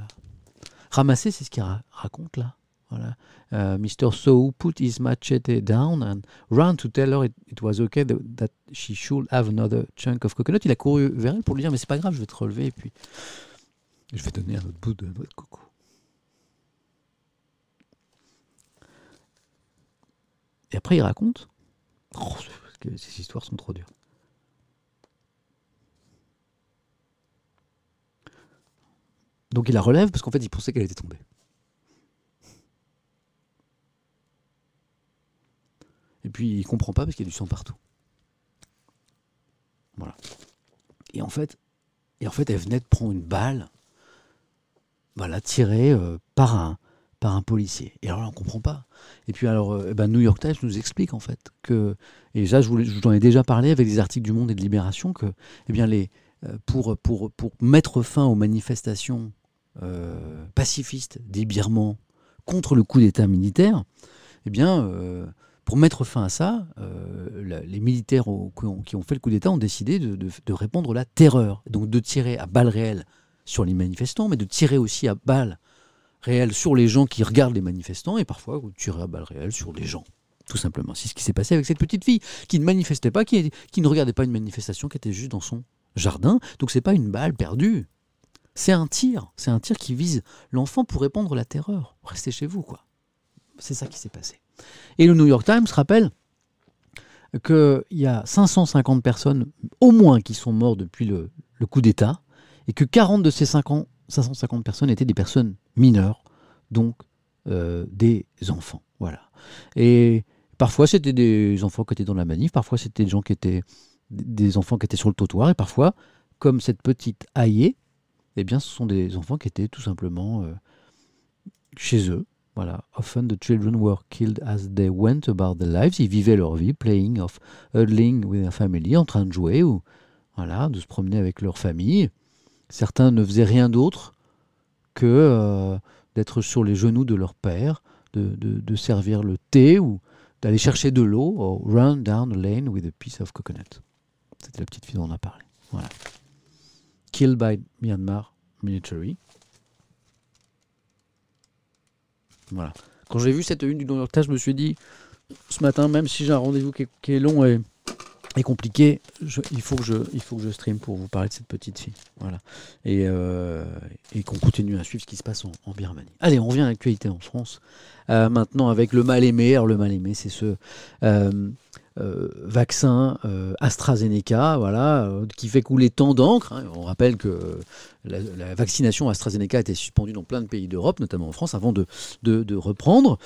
ramasser. C'est ce qu'il ra- raconte là. Voilà. Euh, Mr. So put his machete down and ran to tell her it, it was okay that she should have another chunk of coconut. Il a couru vers elle pour lui dire mais c'est pas grave, je vais te relever et puis je vais donner un autre bout de noix de coco. Et après il raconte. Oh, que ces histoires sont trop dures. Donc il la relève parce qu'en fait il pensait qu'elle était tombée. Et puis il comprend pas parce qu'il y a du sang partout. Voilà. Et en fait, et en fait, elle venait de prendre une balle, voilà, tirée euh, par un par un policier. Et alors là, on comprend pas. Et puis alors, euh, eh ben, New York Times nous explique en fait que, et ça, je vous, en ai déjà parlé avec des articles du Monde et de Libération, que, eh bien, les euh, pour pour pour mettre fin aux manifestations euh, pacifistes des Birmans contre le coup d'État militaire, eh bien, pour mettre fin à ça, les militaires au- qui, ont, qui ont fait le coup d'État ont décidé de, de- de répandre la terreur, donc de tirer à balles réelles sur les manifestants, mais de tirer aussi à balles réelles sur les gens qui regardent les manifestants, et parfois de tirer à balles réelles sur les gens. Tout simplement. C'est ce qui s'est passé avec cette petite fille qui ne manifestait pas, qui, ne regardait pas une manifestation, qui était juste dans son jardin. Donc c'est pas une balle perdue. C'est un tir. C'est un tir qui vise l'enfant pour répandre la terreur. Restez chez vous, quoi. C'est ça qui s'est passé. Et le New York Times rappelle qu'il y a 550 personnes au moins qui sont mortes depuis le coup d'État et que 40 de ces 50 550 personnes étaient des personnes mineures, donc euh, des enfants. Voilà. Et parfois c'était des enfants qui étaient dans la manif, parfois c'était des gens qui étaient des enfants qui étaient sur le trottoir et parfois, comme cette petite Aïe, eh bien ce sont des enfants qui étaient tout simplement euh, chez eux voilà. Often the children were killed as they went about their lives. Ils vivaient leur vie, playing of huddling with their family, en train de jouer ou voilà, de se promener avec leur famille. Certains ne faisaient rien d'autre que euh, d'être sur les genoux de leur père, de, servir le thé ou d'aller chercher de l'eau, run down a lane with a piece of coconut. C'était la petite fille dont on a parlé. Voilà. Killed by Myanmar military. Voilà. Quand j'ai vu cette une du New York Times, je me suis dit, ce matin, même si j'ai un rendez-vous qui est long et, et compliqué, je- il, faut que je, il faut que je stream pour vous parler de cette petite fille. Voilà. Et, euh, et qu'on continue à suivre ce qui se passe en, Birmanie. Allez, on revient à l'actualité en France. Euh, maintenant, avec le mal-aimé. Alors, le mal-aimé, c'est ce euh, vaccin AstraZeneca, voilà, qui fait couler tant d'encre. hein. On rappelle que la, vaccination AstraZeneca a été suspendue dans plein de pays d'Europe, notamment en France, avant de, de reprendre.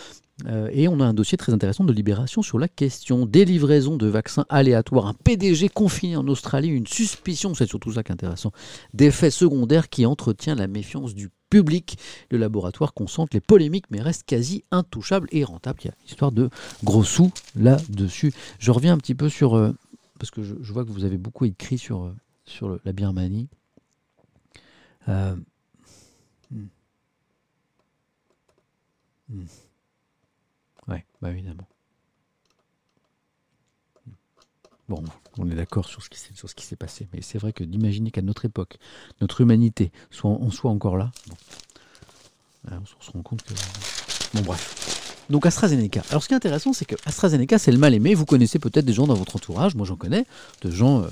Euh, et on a un dossier très intéressant de Libération sur la question des livraisons de vaccins aléatoires. Un PDG confiné en Australie, une suspicion, c'est surtout ça qui est intéressant, d'effets secondaires qui entretient la méfiance du public. Le laboratoire concentre les polémiques mais reste quasi intouchable et rentable. Il y a une histoire de gros sous là-dessus. Je reviens un petit peu sur... Euh, parce que je, vois que vous avez beaucoup écrit sur, euh, sur la Birmanie. Hmm. Hmm. Oui, bah évidemment. Bon, on est d'accord sur ce qui s'est passé, mais c'est vrai que d'imaginer qu'à notre époque, notre humanité soit en soit encore là, on se rend compte que. Bon, bref. Donc AstraZeneca. Alors ce qui est intéressant, c'est que AstraZeneca, c'est le mal aimé. Vous connaissez peut-être des gens dans votre entourage, moi j'en connais, de gens euh,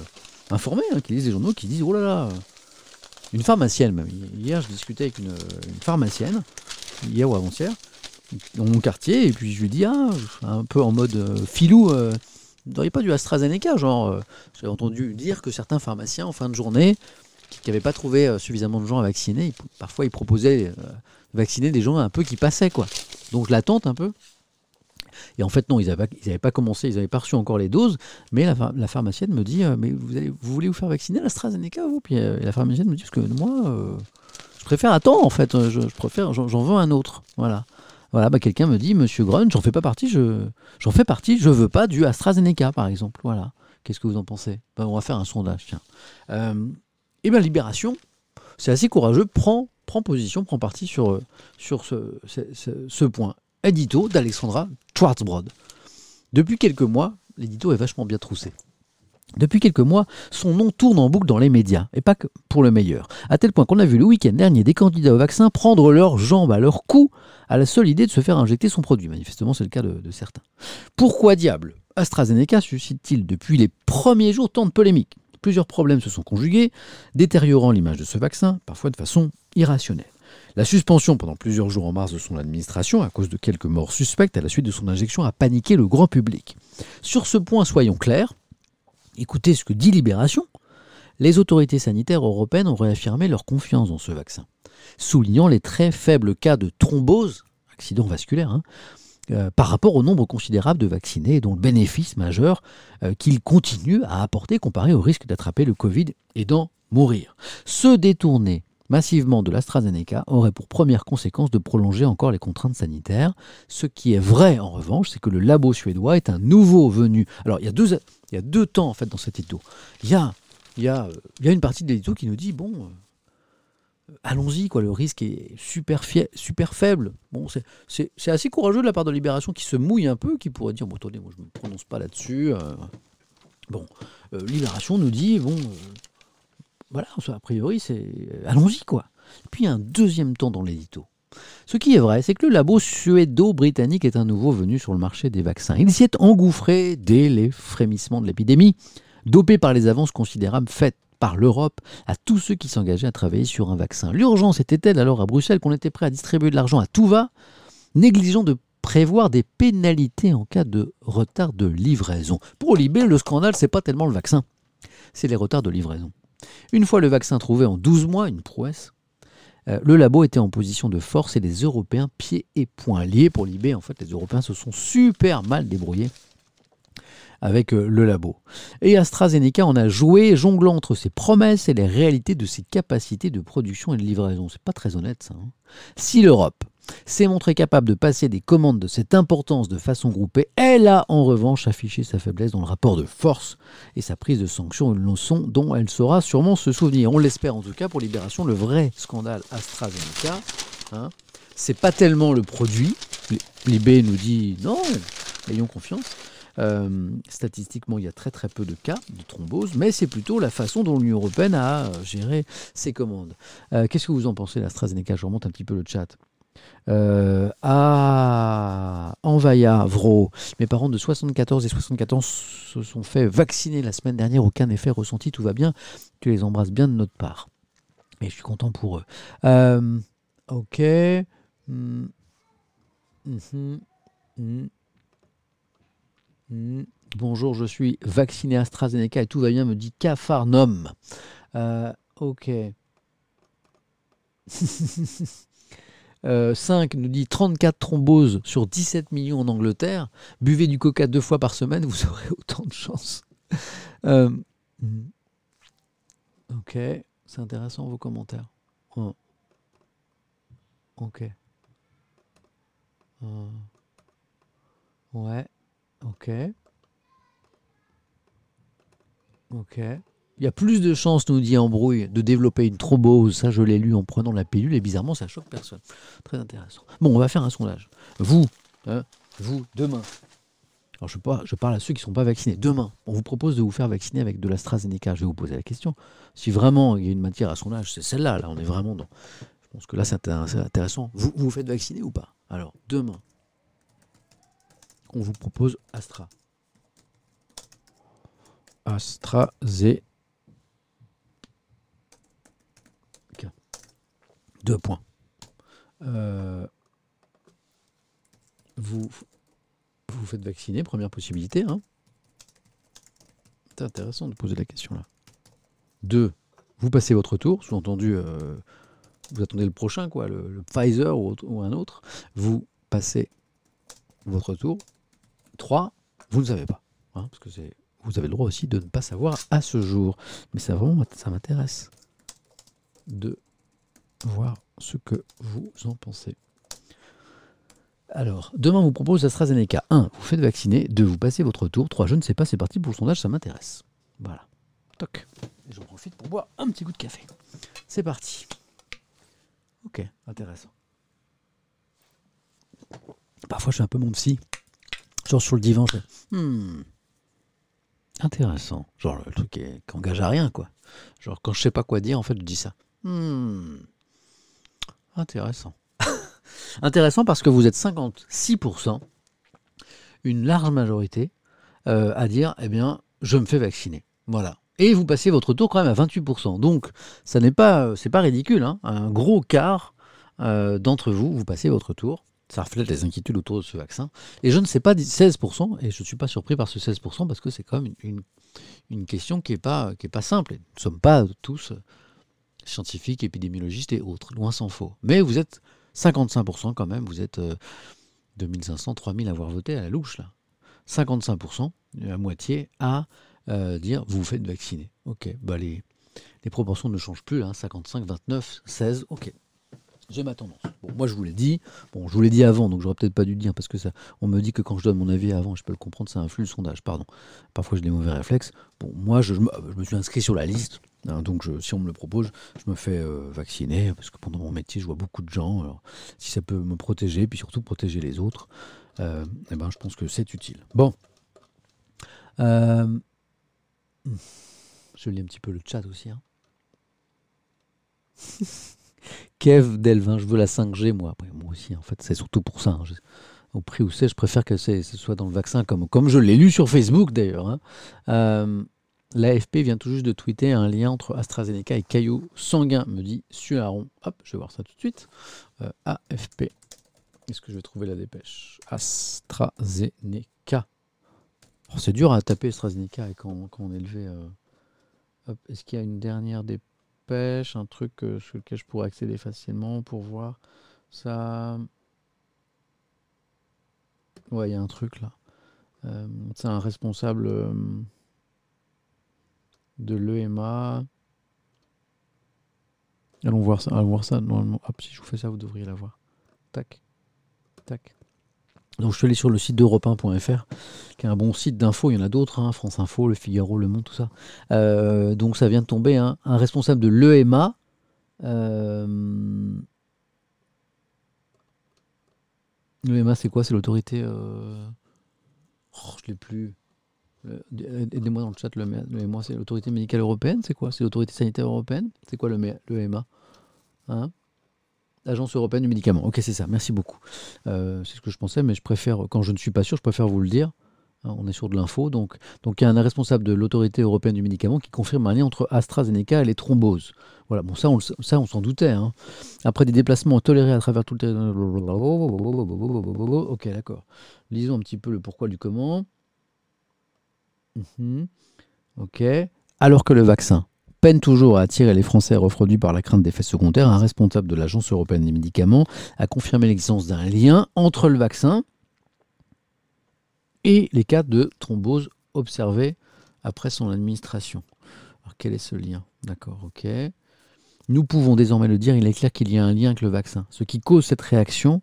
informés hein, qui lisent les journaux, qui disent oh là là, une pharmacienne même. Hier, je discutais avec une pharmacienne, hier ou avant-hier, dans mon quartier, et puis je lui dis, ah, un peu en mode euh, filou, euh, vous n'auriez pas du AstraZeneca Genre, euh, j'ai entendu dire que certains pharmaciens, en fin de journée, qui n'avaient pas trouvé suffisamment de gens à vacciner, parfois ils proposaient de vacciner des gens un peu qui passaient, quoi. Donc je l'attente un peu. Et en fait, non, ils n'avaient pas, commencé, ils n'avaient pas reçu encore les doses. Mais la, pharmacienne me dit Mais vous, voulez vous faire vacciner l'AstraZeneca, vous? Puis la pharmacienne me dit Parce que moi, je préfère attendre, en fait. Je préfère, j'en veux un autre. Voilà. Voilà, bah, quelqu'un me dit, Monsieur Grun, j'en fais pas partie, je, j'en fais partie, je veux pas du AstraZeneca, par exemple. Voilà. Qu'est-ce que vous en pensez? Bah, On va faire un sondage, tiens. Euh, et bien, Libération, c'est assez courageux, prend, position, prend parti sur, sur ce, ce, point. Édito d'Alexandra Schwarzbrod. Depuis quelques mois, l'édito est vachement bien troussé. Depuis quelques mois, son nom tourne en boucle dans les médias, et pas que pour le meilleur. À tel point qu'on a vu le week-end dernier des candidats au vaccin prendre leurs jambes à leur cou à la seule idée de se faire injecter son produit. Manifestement, c'est le cas de, certains. Pourquoi diable AstraZeneca suscite-t-il depuis les premiers jours tant de polémiques? Plusieurs problèmes se sont conjugués, détériorant l'image de ce vaccin, parfois de façon irrationnelle. La suspension pendant plusieurs jours en mars de son administration, à cause de quelques morts suspectes à la suite de son injection, a paniqué le grand public. Sur ce point, soyons clairs, écoutez ce que dit Libération. Les autorités sanitaires européennes ont réaffirmé leur confiance dans ce vaccin soulignant les très faibles cas de thrombose, accident vasculaire, hein, euh, par rapport au nombre considérable de vaccinés et dont le bénéfice majeur euh, qu'il continue à apporter comparé au risque d'attraper le Covid et d'en mourir. Se détourner massivement de l'AstraZeneca aurait pour première conséquence de prolonger encore les contraintes sanitaires. Ce qui est vrai en revanche, c'est que le labo suédois est un nouveau venu. Alors il y a deux, il y a deux temps en fait dans cet édito. Il y a, une partie de l'édito qui nous dit bon, allons-y, quoi. Le risque est super, faible. Bon, c'est assez courageux de la part de Libération qui se mouille un peu, qui pourrait dire bon, attendez, moi je ne me prononce pas là-dessus. Euh. bon, euh, Libération nous dit bon, euh, voilà, a priori, c'est allons-y, quoi. Puis un deuxième temps dans l'édito. Ce qui est vrai, c'est que le labo suédo-britannique est un nouveau venu sur le marché des vaccins. Il s'y est engouffré dès les frémissements de l'épidémie, dopé par les avances considérables faites par l'Europe à tous ceux qui s'engageaient à travailler sur un vaccin. L'urgence était telle alors à Bruxelles qu'on était prêt à distribuer de l'argent à tout va, négligeant de prévoir des pénalités en cas de retard de livraison? Pour Libé, le scandale, c'est pas tellement le vaccin, c'est les retards de livraison. Une fois le vaccin trouvé en 12 mois, une prouesse, euh, le labo était en position de force et les Européens pieds et poings liés. Pour Libé, en fait, les Européens se sont super mal débrouillés avec euh, le labo. Et AstraZeneca en a joué, jonglant entre ses promesses et les réalités de ses capacités de production et de livraison. C'est pas très honnête ça. Hein. si l'Europe s'est montrée capable de passer des commandes de cette importance de façon groupée, elle a en revanche affiché sa faiblesse dans le rapport de force et sa prise de sanctions, une leçon dont elle saura sûrement se souvenir. On l'espère en tout cas pour Libération, le vrai scandale AstraZeneca. Hein, c'est pas tellement le produit. Libé nous dit non, ayons confiance. Euh, statistiquement, il y a très très peu de cas de thrombose, mais c'est plutôt la façon dont l'Union européenne a euh, géré ses commandes. Euh, qu'est-ce que vous en pensez, l'AstraZeneca Je remonte un petit peu le chat. Euh, à Envaya, Vro, mes parents de 74 et 74 se sont fait vacciner la semaine dernière, aucun effet ressenti, tout va bien. Tu les embrasses bien de notre part. Et je suis content pour eux. ok. Hmm. Mhm. Hmm. Bonjour, je suis vacciné AstraZeneca et tout va bien, me dit Cafarnum. Euh, ok. [LAUGHS] Euh, 5 nous dit 34 thromboses sur 17 millions en Angleterre. Buvez du coca deux fois par semaine, vous aurez [LAUGHS] autant de chance. Euh, hmm. ok, c'est intéressant vos commentaires. Oh. Ok. Euh, ouais, ok. Ok. Il y a plus de chances, nous dit Embrouille, de développer une thrombose. Ça, je l'ai lu en prenant la pilule et bizarrement, ça choque personne. Très intéressant. Bon, on va faire un sondage. Vous, hein, vous, demain. Alors, je, parle, à ceux qui ne sont pas vaccinés. Demain, on vous propose de vous faire vacciner avec de l'AstraZeneca. Je vais vous poser la question. Si vraiment il y a une matière à sondage, c'est celle-là. Là, on est vraiment dans. Je pense que là, c'est intéressant. Vous vous faites vacciner ou pas? Alors, demain, on vous propose Astra. AstraZeneca. Deux points. Euh, vous vous faites vacciner, première possibilité. Hein. C'est intéressant de poser la question là. Deux, vous passez votre tour, sous-entendu, euh, vous attendez le prochain, quoi, le, Pfizer ou, un autre. Vous passez votre tour. Trois, vous ne savez pas. Hein, parce que vous avez le droit aussi de ne pas savoir à ce jour. Mais ça vraiment, ça m'intéresse de voir ce que vous en pensez. Alors, demain, vous propose AstraZeneca. 1. Vous faites vacciner. 2. Vous passez votre tour. 3. Je ne sais pas, c'est parti pour le sondage, ça m'intéresse. Voilà. Toc. J'en profite pour boire un petit coup de café. C'est parti. Ok, intéressant. Parfois, je suis un peu mon psy. Genre sur le divan, je fais, hmm, Intéressant. Genre le truc qui, engage à rien, quoi. Genre quand je sais pas quoi dire, en fait, je dis ça. Hmm. Intéressant. [LAUGHS] Intéressant parce que vous êtes 56%, une large majorité, euh, à dire, eh bien, je me fais vacciner. Voilà. Et vous passez votre tour quand même à 28%. Donc, ça n'est pas, c'est pas ridicule. Hein. Un gros quart euh, d'entre vous, vous passez votre tour ça reflète les inquiétudes autour de ce vaccin. Et je ne sais pas, 16%, et je ne suis pas surpris par ce 16%, parce que c'est quand même une, une, question qui n'est pas, est pas simple. nous ne sommes pas tous scientifiques, épidémiologistes et autres, loin s'en faut. Mais vous êtes 55% quand même, vous êtes 2500, 3000 à avoir voté à la louche, là. 55%, la moitié, à euh, dire vous vous faites vacciner. Ok, bah les, les proportions ne changent plus, hein, 55, 29, 16, ok. J'ai ma tendance. Bon, moi, je vous l'ai dit. Bon, je vous l'ai dit avant, donc j'aurais peut-être pas dû le dire parce que ça, on me dit que quand je donne mon avis avant, je peux le comprendre, ça influe le sondage. Pardon. Parfois, j'ai des mauvais réflexes. Bon, moi, je, me, suis inscrit sur la liste. Hein, donc, si on me le propose, je me fais euh, vacciner parce que pendant mon métier, je vois beaucoup de gens. Alors, si ça peut me protéger, puis surtout protéger les autres, euh, eh ben, je pense que c'est utile. Bon. Euh, je lis un petit peu le chat aussi. Hein. [LAUGHS] Kev Delvin, je veux la 5G, moi. moi aussi, en fait, c'est surtout pour ça. Hein. au prix où c'est, je préfère que ce soit dans le vaccin, comme, comme je l'ai lu sur Facebook d'ailleurs. Hein. Euh, L'AFP vient tout juste de tweeter un lien entre AstraZeneca et caillou sanguin, me dit Suaron. Hop, je vais voir ça tout de suite. Euh, AFP. Est-ce que je vais trouver la dépêche? AstraZeneca. Oh, c'est dur à taper AstraZeneca quand, quand on est levé. Euh, est-ce qu'il y a une dernière dépêche? Pêche, un truc euh, sur lequel je pourrais accéder facilement pour voir ça. Ouais, il y a un truc là. Euh, c'est un responsable euh, de l'EMA. Allons voir ça. Allons voir ça. Normalement, hop, si je vous fais ça, vous devriez la voir. Tac. Tac. Donc je suis allé sur le site d'europe1.fr, qui est un bon site d'info, il y en a d'autres, hein, France Info, Le Figaro, Le Monde, tout ça. Euh, donc ça vient de tomber, hein, un responsable de l'EMA. Euh, L'EMA c'est quoi? C'est l'autorité... Euh... Oh, je l'ai plus. Aidez-moi dans le chat, c'est l'autorité médicale européenne, c'est quoi? C'est l'autorité sanitaire européenne? C'est quoi l'EMA hein? Agence européenne du médicament. Ok, c'est ça. Merci beaucoup. Euh, c'est ce que je pensais, mais je préfère, quand je ne suis pas sûr, je préfère vous le dire. Hein, on est sur de l'info. Donc, donc, il y a un responsable de l'autorité européenne du médicament qui confirme un lien entre AstraZeneca et les thromboses. Voilà, bon, ça, on, ça, on s'en doutait. Hein. Après des déplacements tolérés à travers tout le territoire. Ok, d'accord. Lisons un petit peu le pourquoi du comment. Mhm. Ok. Alors que le vaccin peine toujours à attirer les Français refroidis par la crainte d'effets secondaires. Un responsable de l'Agence européenne des médicaments a confirmé l'existence d'un lien entre le vaccin et les cas de thrombose observés après son administration. Alors quel est ce lien? D'accord, ok. Nous pouvons désormais le dire, il est clair qu'il y a un lien avec le vaccin. Ce qui cause cette réaction,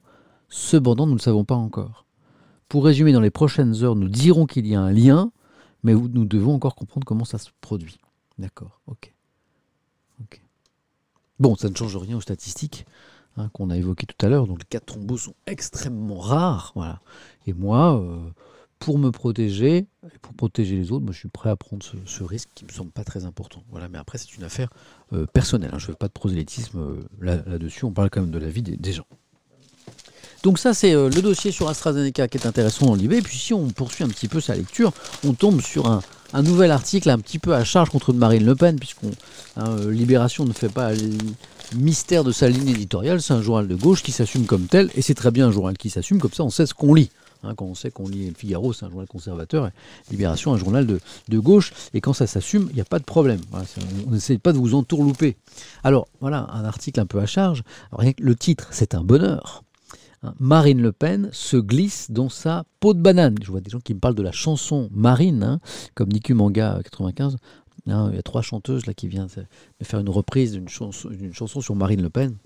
cependant, nous ne le savons pas encore. Pour résumer, dans les prochaines heures, nous dirons qu'il y a un lien, mais nous devons encore comprendre comment ça se produit. D'accord, ok. Bon, ça ne change rien aux statistiques hein, qu'on a évoquées tout à l'heure. Donc les cas de sont extrêmement rares. Voilà. Et moi, euh, pour me protéger et pour protéger les autres, moi, je suis prêt à prendre ce, risque qui me semble pas très important. Voilà, mais après, c'est une affaire euh, personnelle. Hein. Je ne veux pas de prosélytisme euh, là-dessus. On parle quand même de la vie des gens. Donc ça, c'est le dossier sur AstraZeneca qui est intéressant dans l'IB. Et puis si on poursuit un petit peu sa lecture, on tombe sur un, nouvel article un petit peu à charge contre Marine Le Pen, puisqu'on hein, euh, Libération ne fait pas mystère de sa ligne éditoriale. C'est un journal de gauche qui s'assume comme tel, et c'est très bien un journal qui s'assume, comme ça on sait ce qu'on lit. Hein, quand on sait qu'on lit Le Figaro, c'est un journal conservateur, et Libération, un journal de, gauche, et quand ça s'assume, il n'y a pas de problème. on n'essaie pas de vous entourlouper. Alors, voilà, un article un peu à charge. le titre, c'est un bonheur. Hein, Marine Le Pen se glisse dans sa peau de banane. Je vois des gens qui me parlent de la chanson Marine, hein, comme Niku Manga 95. Hein, il y a trois chanteuses là qui viennent de faire une reprise d'une chanson, sur Marine Le Pen.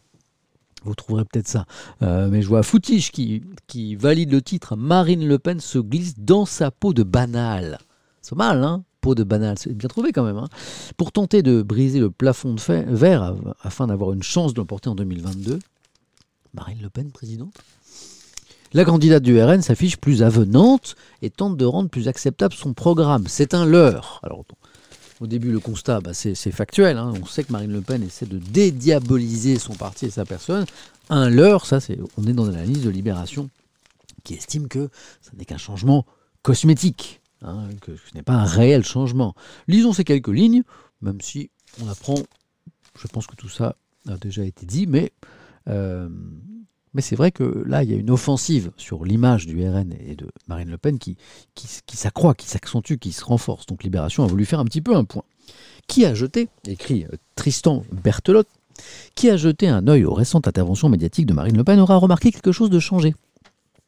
Vous trouverez peut-être ça. Euh, mais je vois Foutiche qui, valide le titre Marine Le Pen se glisse dans sa peau de banale. C'est mal, hein Peau de banale, c'est bien trouvé quand même. Pour tenter de briser le plafond de verre afin d'avoir une chance de l'emporter en 2022, Marine Le Pen présidente La candidate du RN s'affiche plus avenante et tente de rendre plus acceptable son programme. C'est un leurre. Alors, au début, le constat, bah, c'est factuel. Hein. On sait que Marine Le Pen essaie de dédiaboliser son parti et sa personne. Un leurre, ça, c'est, on est dans l'analyse de Libération qui estime que ce n'est qu'un changement cosmétique, hein, que ce n'est pas un réel changement. Lisons ces quelques lignes, même si on apprend, je pense que tout ça a déjà été dit, mais euh, mais c'est vrai que là, il y a une offensive sur l'image du RN et de Marine Le Pen qui, qui, s'accroît, qui s'accentue, qui se renforce. Donc Libération a voulu faire un petit peu un point. Qui a jeté, écrit euh, Tristan Berthelotte, qui a jeté un œil aux récentes interventions médiatiques de Marine Le Pen aura remarqué quelque chose de changé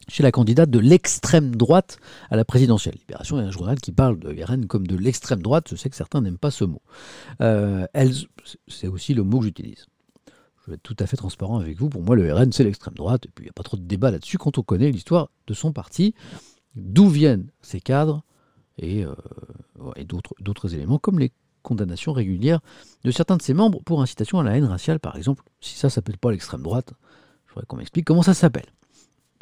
chez la candidate de l'extrême droite à la présidentielle. Libération est un journal qui parle de RN comme de l'extrême droite. Je sais que certains n'aiment pas ce mot. Euh, c'est aussi le mot que j'utilise je vais être tout à fait transparent avec vous. Pour moi, le RN, c'est l'extrême droite. Et puis, il n'y a pas trop de débat là-dessus quand on connaît l'histoire de son parti, d'où viennent ses cadres et, euh, d'autres éléments, comme les condamnations régulières de certains de ses membres pour incitation à la haine raciale, par exemple. Si ça ne s'appelle pas l'extrême droite, je voudrais qu'on m'explique comment ça s'appelle.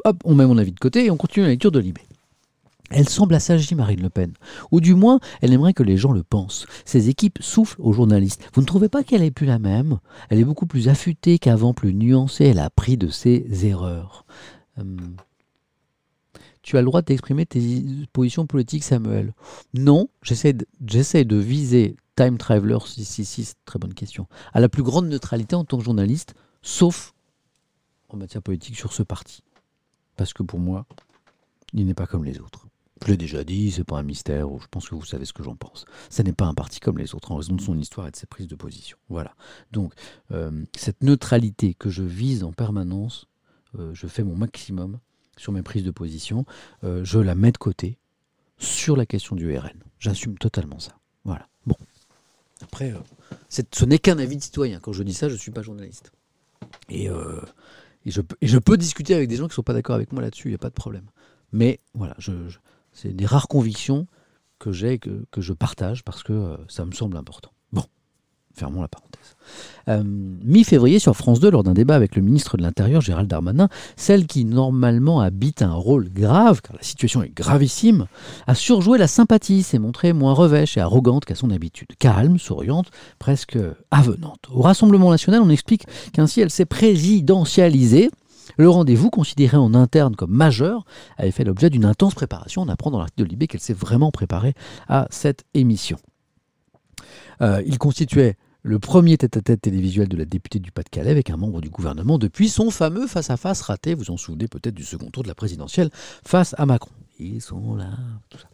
Hop, on met mon avis de côté et on continue la lecture de Libé. Elle semble assagie, Marine Le Pen. Ou du moins, elle aimerait que les gens le pensent. Ses équipes soufflent aux journalistes. Vous ne trouvez pas qu'elle est plus la même? Elle est beaucoup plus affûtée qu'avant, plus nuancée. Elle a appris de ses erreurs. Hum. Tu as le droit d'exprimer tes positions politiques, Samuel. Non, j'essaie de, de, viser Time Traveler 666, très bonne question, à la plus grande neutralité en tant que journaliste, sauf en matière politique sur ce parti. Parce que pour moi, il n'est pas comme les autres. Je l'ai déjà dit, c'est pas un mystère, je pense que vous savez ce que j'en pense. Ce n'est pas un parti comme les autres en raison de son histoire et de ses prises de position. Voilà. Donc, euh, cette neutralité que je vise en permanence, euh, je fais mon maximum sur mes prises de position, euh, je la mets de côté sur la question du RN. J'assume totalement ça. Voilà. Bon. Après, ce n'est qu'un avis de citoyen. Quand je dis ça, je ne suis pas journaliste. Et, je, et, je, peux discuter avec des gens qui ne sont pas d'accord avec moi là-dessus, il n'y a pas de problème. Mais voilà, je c'est des rares convictions que j'ai, que, que je partage, parce que euh, ça me semble important. Bon, fermons la parenthèse. Euh, mi-février, sur France 2, lors d'un débat avec le ministre de l'Intérieur, Gérald Darmanin, celle qui normalement habite un rôle grave, car la situation est gravissime, a surjoué la sympathie, s'est montrée moins revêche et arrogante qu'à son habitude. Calme, souriante, presque avenante. Au Rassemblement national, on explique qu'ainsi elle s'est présidentialisée, le rendez-vous, considéré en interne comme majeur, avait fait l'objet d'une intense préparation. On apprend dans l'article de Libé qu'elle s'est vraiment préparée à cette émission. Euh, il constituait le premier tête-à-tête télévisuel de la députée du Pas-de-Calais avec un membre du gouvernement depuis son fameux face-à-face raté, vous en souvenez peut-être du second tour de la présidentielle, face à Macron. Ils sont là, tout ça.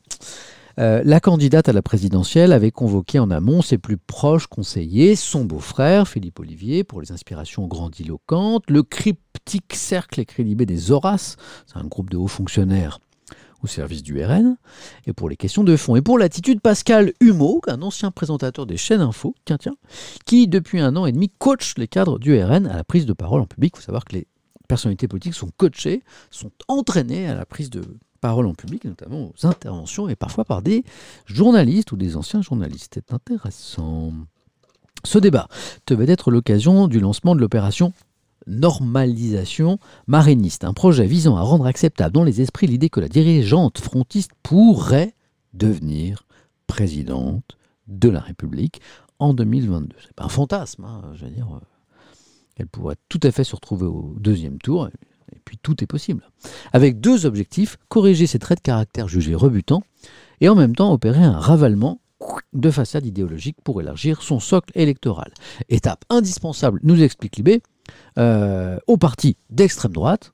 Euh, la candidate à la présidentielle avait convoqué en amont ses plus proches conseillers, son beau-frère, Philippe Olivier, pour les inspirations grandiloquentes, le cryptique cercle écrit des Horaces, c'est un groupe de hauts fonctionnaires au service du RN, et pour les questions de fond. Et pour l'attitude, Pascal Humeau, un ancien présentateur des chaînes info, tiens, tiens, qui depuis un an et demi coach les cadres du RN à la prise de parole en public. Il faut savoir que les personnalités politiques sont coachées, sont entraînées à la prise de parole en public, notamment aux interventions, et parfois par des journalistes ou des anciens journalistes. C'est intéressant. Ce débat devait être l'occasion du lancement de l'opération normalisation mariniste, un projet visant à rendre acceptable dans les esprits l'idée que la dirigeante frontiste pourrait devenir présidente de la République en 2022. C'est pas un fantasme, hein, je veux dire. Euh, elle pourrait tout à fait se retrouver au deuxième tour, et puis tout est possible. Avec deux objectifs, corriger ses traits de caractère jugés rebutants, et en même temps opérer un ravalement de façade idéologique pour élargir son socle électoral. Étape indispensable, nous explique Libé, euh, au parti d'extrême droite,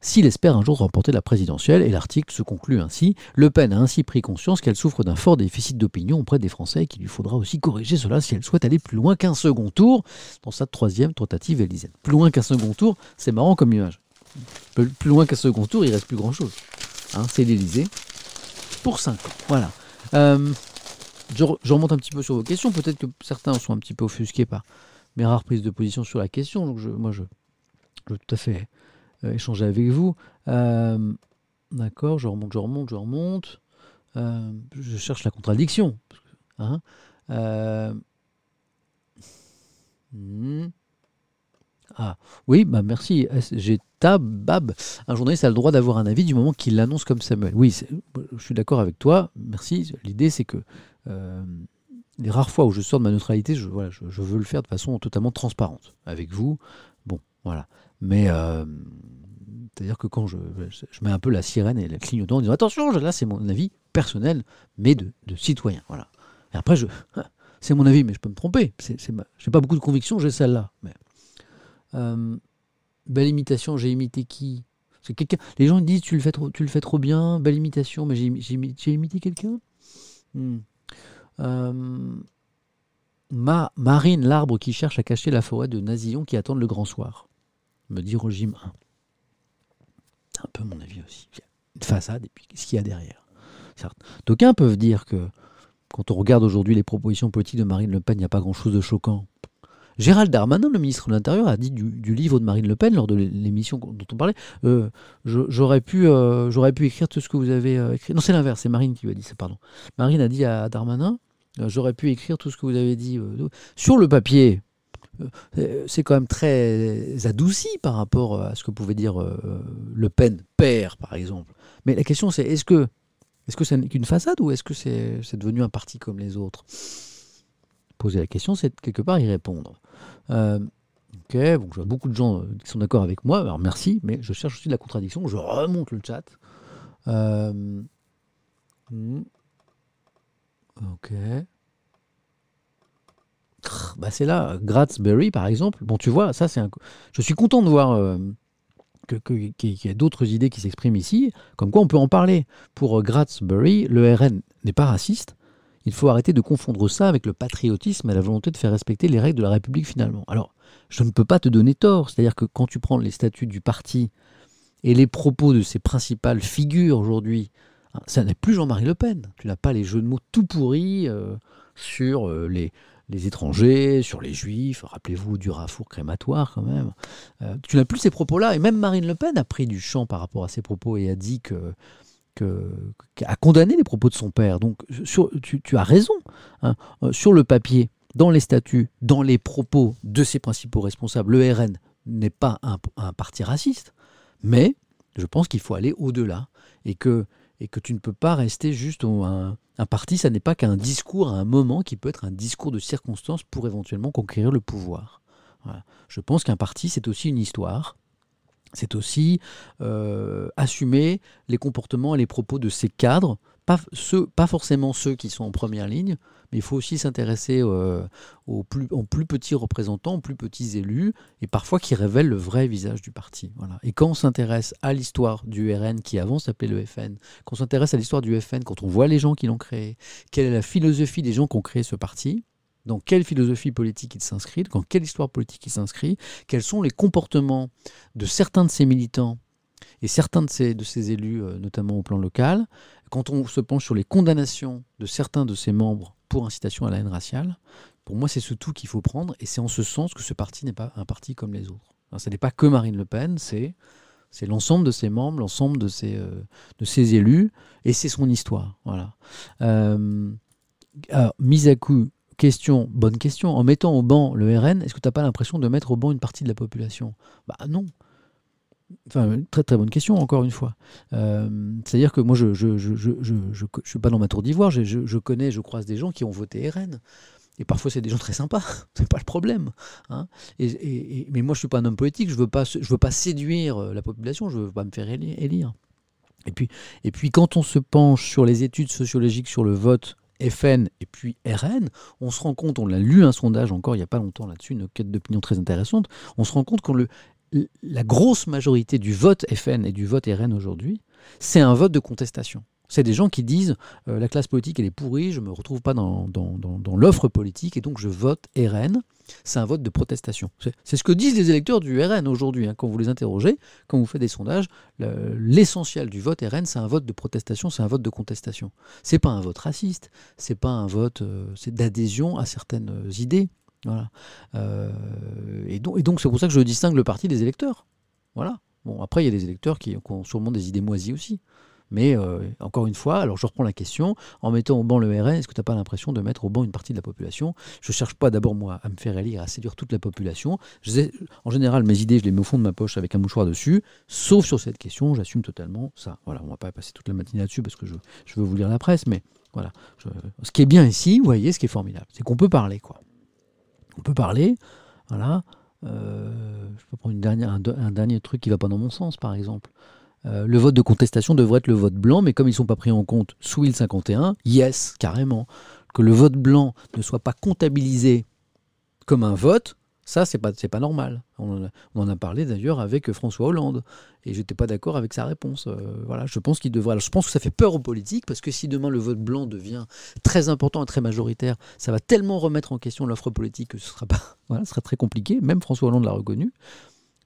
s'il espère un jour remporter la présidentielle, et l'article se conclut ainsi, Le Pen a ainsi pris conscience qu'elle souffre d'un fort déficit d'opinion auprès des Français et qu'il lui faudra aussi corriger cela si elle souhaite aller plus loin qu'un second tour dans sa troisième tentative élyséenne. Plus loin qu'un second tour, c'est marrant comme image. Plus loin qu'un second tour, il reste plus grand-chose. Hein, c'est l'Élysée pour 5 ans. Voilà. Euh, je, remonte un petit peu sur vos questions. Peut-être que certains sont un petit peu offusqués par mes rares prises de position sur la question. Donc je, moi, je, je veux tout à fait euh, échanger avec vous. Euh, d'accord, je remonte, je remonte, je remonte. Je cherche la contradiction. Hein. Hmm. Ah, oui, bah merci. J'ai Bab. Un journaliste a le droit d'avoir un avis du moment qu'il l'annonce comme Samuel. Oui, je suis d'accord avec toi. Merci. L'idée, c'est que les rares fois où je sors de ma neutralité, je, veux le faire de façon totalement transparente. Avec vous, bon, voilà. Mais euh, c'est-à-dire que quand je, mets un peu la sirène et le clignotant en disant attention, là c'est mon avis personnel, mais de, citoyen. Voilà. Et après, [LAUGHS] c'est mon avis, mais je peux me tromper. C'est, j'ai pas beaucoup de conviction, j'ai celle-là. Euh, belle imitation, j'ai imité qui? Quelqu'un, Les gens disent tu le fais trop, bien, belle imitation, mais j'ai, imité quelqu'un? Hmm. Euh, ma, Marine, l'arbre qui cherche à cacher la forêt de Nazillon qui attendent le grand soir, me dit Rogime 1. C'est un peu mon avis aussi. Une façade et puis qu'est-ce qu'il y a derrière? D'aucuns peuvent dire que quand on regarde aujourd'hui les propositions politiques de Marine Le Pen, il n'y a pas grand-chose de choquant. Gérald Darmanin, le ministre de l'Intérieur, a dit du, livre de Marine Le Pen lors de l'émission dont on parlait euh, j'aurais pu, euh, j'aurais pu écrire tout ce que vous avez écrit. Non, c'est l'inverse, c'est Marine qui lui a dit ça, pardon. Marine a dit à Darmanin euh, j'aurais pu écrire tout ce que vous avez dit. Euh, sur le papier, euh, c'est quand même très adouci par rapport à ce que pouvait dire Le Pen, père, par exemple. Mais la question, c'est est-ce que est-ce que c'est qu'une façade ou est-ce que c'est devenu un parti comme les autres? Poser la question, c'est quelque part y répondre. ok, bon, je vois beaucoup de gens qui sont d'accord avec moi, alors merci, mais je cherche aussi la contradiction, je remonte le chat. Hmm. Ok. Bah c'est là, Gratzberry par exemple. Bon, tu vois, ça c'est. Je suis content de voir euh, qu'il y a d'autres idées qui s'expriment ici, comme quoi on peut en parler. Pour euh, Gratzberry, le RN n'est pas raciste. Il faut arrêter de confondre ça avec le patriotisme et la volonté de faire respecter les règles de la République finalement. Alors, je ne peux pas te donner tort. C'est-à-dire que quand tu prends les statuts du parti et les propos de ses principales figures aujourd'hui, Hein, ça n'est plus Jean-Marie Le Pen. Tu n'as pas les jeux de mots tout pourris euh, sur euh, les, les, étrangers, sur les juifs. Rappelez-vous du rafour crématoire quand même. Euh, tu n'as plus ces propos-là. Et même Marine Le Pen a pris du champ par rapport à ces propos et a dit que, que, a condamné les propos de son père. Donc tu, as raison. Hein. sur le papier, dans les statuts, dans les propos de ses principaux responsables, le RN n'est pas un, parti raciste. Mais je pense qu'il faut aller au-delà et que et que tu ne peux pas rester juste un, un parti, ça n'est pas qu'un discours à un moment qui peut être un discours de circonstance pour éventuellement conquérir le pouvoir. Je pense qu'un parti, c'est aussi une histoire. C'est aussi euh, assumer les comportements et les propos de ses cadres pas, forcément ceux qui sont en première ligne, mais il faut aussi s'intéresser euh, aux, plus, aux plus petits représentants, aux plus petits élus, et parfois qui révèlent le vrai visage du parti. Voilà. Et quand on s'intéresse à l'histoire du RN, qui avant s'appelait le FN, quand on s'intéresse à l'histoire du FN, quand on voit les gens qui l'ont créé, quelle est la philosophie des gens qui ont créé ce parti, dans quelle philosophie politique il s'inscrit, dans quelle histoire politique il s'inscrit, quels sont les comportements de certains de ses militants et certains de ces élus, euh, notamment au plan local, quand on se penche sur les condamnations de certains de ses membres pour incitation à la haine raciale, pour moi c'est ce tout qu'il faut prendre, et c'est en ce sens que ce parti n'est pas un parti comme les autres. Ce n'est pas que Marine Le Pen, c'est l'ensemble de ses membres, l'ensemble de ses, euh, de ses élus, et c'est son histoire. Voilà. Euh, alors, coup, question, bonne question, en mettant au banc le RN, est-ce que tu n'as pas l'impression de mettre au banc une partie de la population? Bah non. Enfin, très très bonne question, encore une fois. Euh, c'est-à-dire que moi, je ne suis pas dans ma tour d'ivoire, je, connais, je croise des gens qui ont voté RN. Et parfois, c'est des gens très sympas, [LAUGHS] c'est pas le problème. Hein. Mais moi, je suis pas un homme politique, je veux pas, je veux pas séduire la population, je veux pas me faire élire. Et puis, quand on se penche sur les études sociologiques sur le vote FN et puis RN, on se rend compte, on a lu un sondage encore il n'y a pas longtemps là-dessus, une quête d'opinion très intéressante, on se rend compte que la grosse majorité du vote FN et du vote RN aujourd'hui, c'est un vote de contestation. C'est des gens qui disent euh, la classe politique elle est pourrie, je ne me retrouve pas dans, l'offre politique et donc je vote RN. C'est un vote de protestation. C'est ce que disent les électeurs du RN aujourd'hui. Hein, quand vous les interrogez, quand vous faites des sondages, l'essentiel du vote RN, c'est un vote de protestation, c'est un vote de contestation. C'est pas un vote raciste, c'est pas un vote euh, d'adhésion à certaines euh, idées. Et donc, c'est pour ça que je distingue le parti des électeurs. Voilà. Bon, après, il y a des électeurs qui, ont sûrement des idées moisies aussi. Mais euh, encore une fois, alors je reprends la question, en mettant au banc le RN, est-ce que tu n'as pas l'impression de mettre au banc une partie de la population? Je ne cherche pas d'abord, moi, à me faire élire, à séduire toute la population. en général, mes idées, je les mets au fond de ma poche avec un mouchoir dessus, sauf sur cette question, j'assume totalement ça. Voilà, on ne va pas passer toute la matinée là-dessus parce que je, veux vous lire la presse, mais voilà. ce qui est bien ici, vous voyez, ce qui est formidable, c'est qu'on peut parler, quoi on peut parler. Voilà. Euh, je peux prendre une dernière, un, dernier truc qui va pas dans mon sens, par exemple. Euh, le vote de contestation devrait être le vote blanc, mais comme ils ne sont pas pris en compte sous il 51, yes, carrément. Que le vote blanc ne soit pas comptabilisé comme un vote, ça, c'est pas, pas normal. On en a, parlé d'ailleurs avec François Hollande. Et je n'étais pas d'accord avec sa réponse. Euh, voilà, je pense qu'il devrait. je pense que ça fait peur aux politiques parce que si demain le vote blanc devient très important et très majoritaire, ça va tellement remettre en question l'offre politique que ce sera pas. [LAUGHS] Voilà, ce sera très compliqué. Même François Hollande l'a reconnu.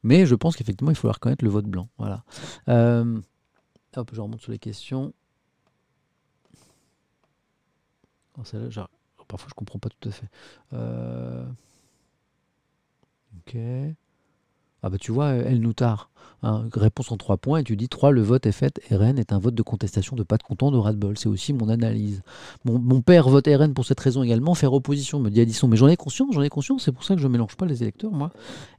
Mais je pense qu'effectivement, il faut reconnaître le vote blanc. Voilà. Euh, hop, je remonte sur les questions. parfois, je comprends pas tout à fait. Euh, Ok. Ah bah tu vois, El Noutar, hein, réponse en trois points, et tu dis 3, le vote est fait, RN est un vote de contestation de pas de content de Radbol. C'est aussi mon analyse. Mon, père vote RN pour cette raison également, faire opposition, me dit Addison. Mais j'en ai conscience, j'en ai conscience, c'est pour ça que je ne mélange pas les électeurs, moi,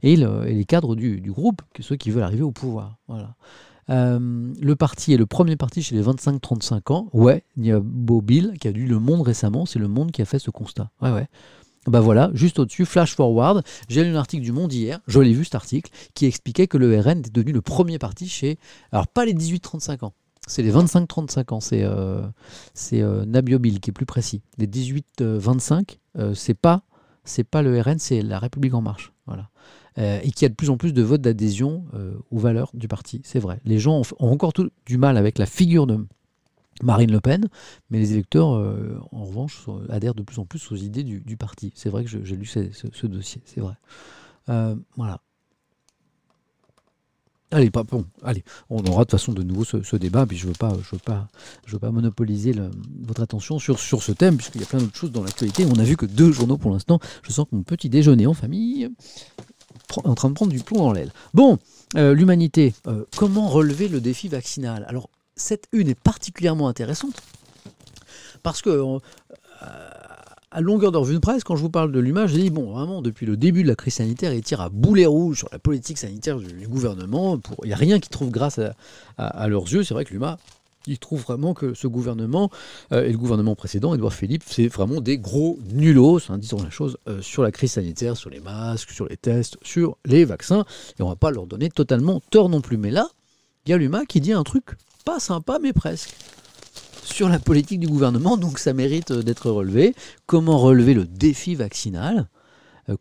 et, les cadres du, groupe, que ceux qui veulent arriver au pouvoir. Voilà. Euh, le parti est le premier parti chez les 25-35 ans. Ouais, il y a Beau Bill qui a lu Le Monde récemment, c'est Le Monde qui a fait ce constat. Ouais, ouais. Bah voilà, juste au-dessus, flash forward, j'ai lu un article du Monde hier, je l'ai vu cet article, qui expliquait que le RN était devenu le premier parti chez, alors pas les 18-35 ans, c'est les 25-35 ans, c'est euh, euh, Nabiobil qui est plus précis. Les 18-25, euh, c'est pas c'est pas le RN, c'est la République en marche, voilà. et qui a de plus en plus de votes d'adhésion aux valeurs du parti, c'est vrai. Les gens ont, encore du mal avec la figure de Marine Le Pen, mais les électeurs, euh, en revanche, adhèrent de plus en plus aux idées du, parti. C'est vrai que j'ai lu ce, dossier, c'est vrai. Euh, voilà. Allez, pas bon. Allez, on aura de toute façon de nouveau ce, débat. Puis je veux pas, je veux pas, je veux pas monopoliser votre attention sur sur ce thème, puisqu'il y a plein d'autres choses dans l'actualité. On a vu que deux journaux pour l'instant. Je sens que mon petit déjeuner en famille est en train de prendre du plomb dans l'aile. Bon, euh, l'humanité. comment relever le défi vaccinal? Alors, cette une est particulièrement intéressante parce que euh, à longueur de revue de presse, quand je vous parle de l'humain, je dis bon, vraiment, depuis le début de la crise sanitaire, ils tirent à boulet rouge sur la politique sanitaire du, gouvernement. Il n'y a rien qui trouve grâce à, leurs yeux. C'est vrai que l'humain, ils trouvent vraiment que ce gouvernement euh, et le gouvernement précédent, Edouard Philippe, c'est vraiment des gros nulos, hein, disons la chose, euh, sur la crise sanitaire, sur les masques, sur les tests, sur les vaccins. Et on ne va pas leur donner totalement tort non plus. Mais là, il y a l'humain qui dit un truc pas sympa, mais presque. sur la politique du gouvernement, donc ça mérite d'être relevé. Comment relever le défi vaccinal? Euh,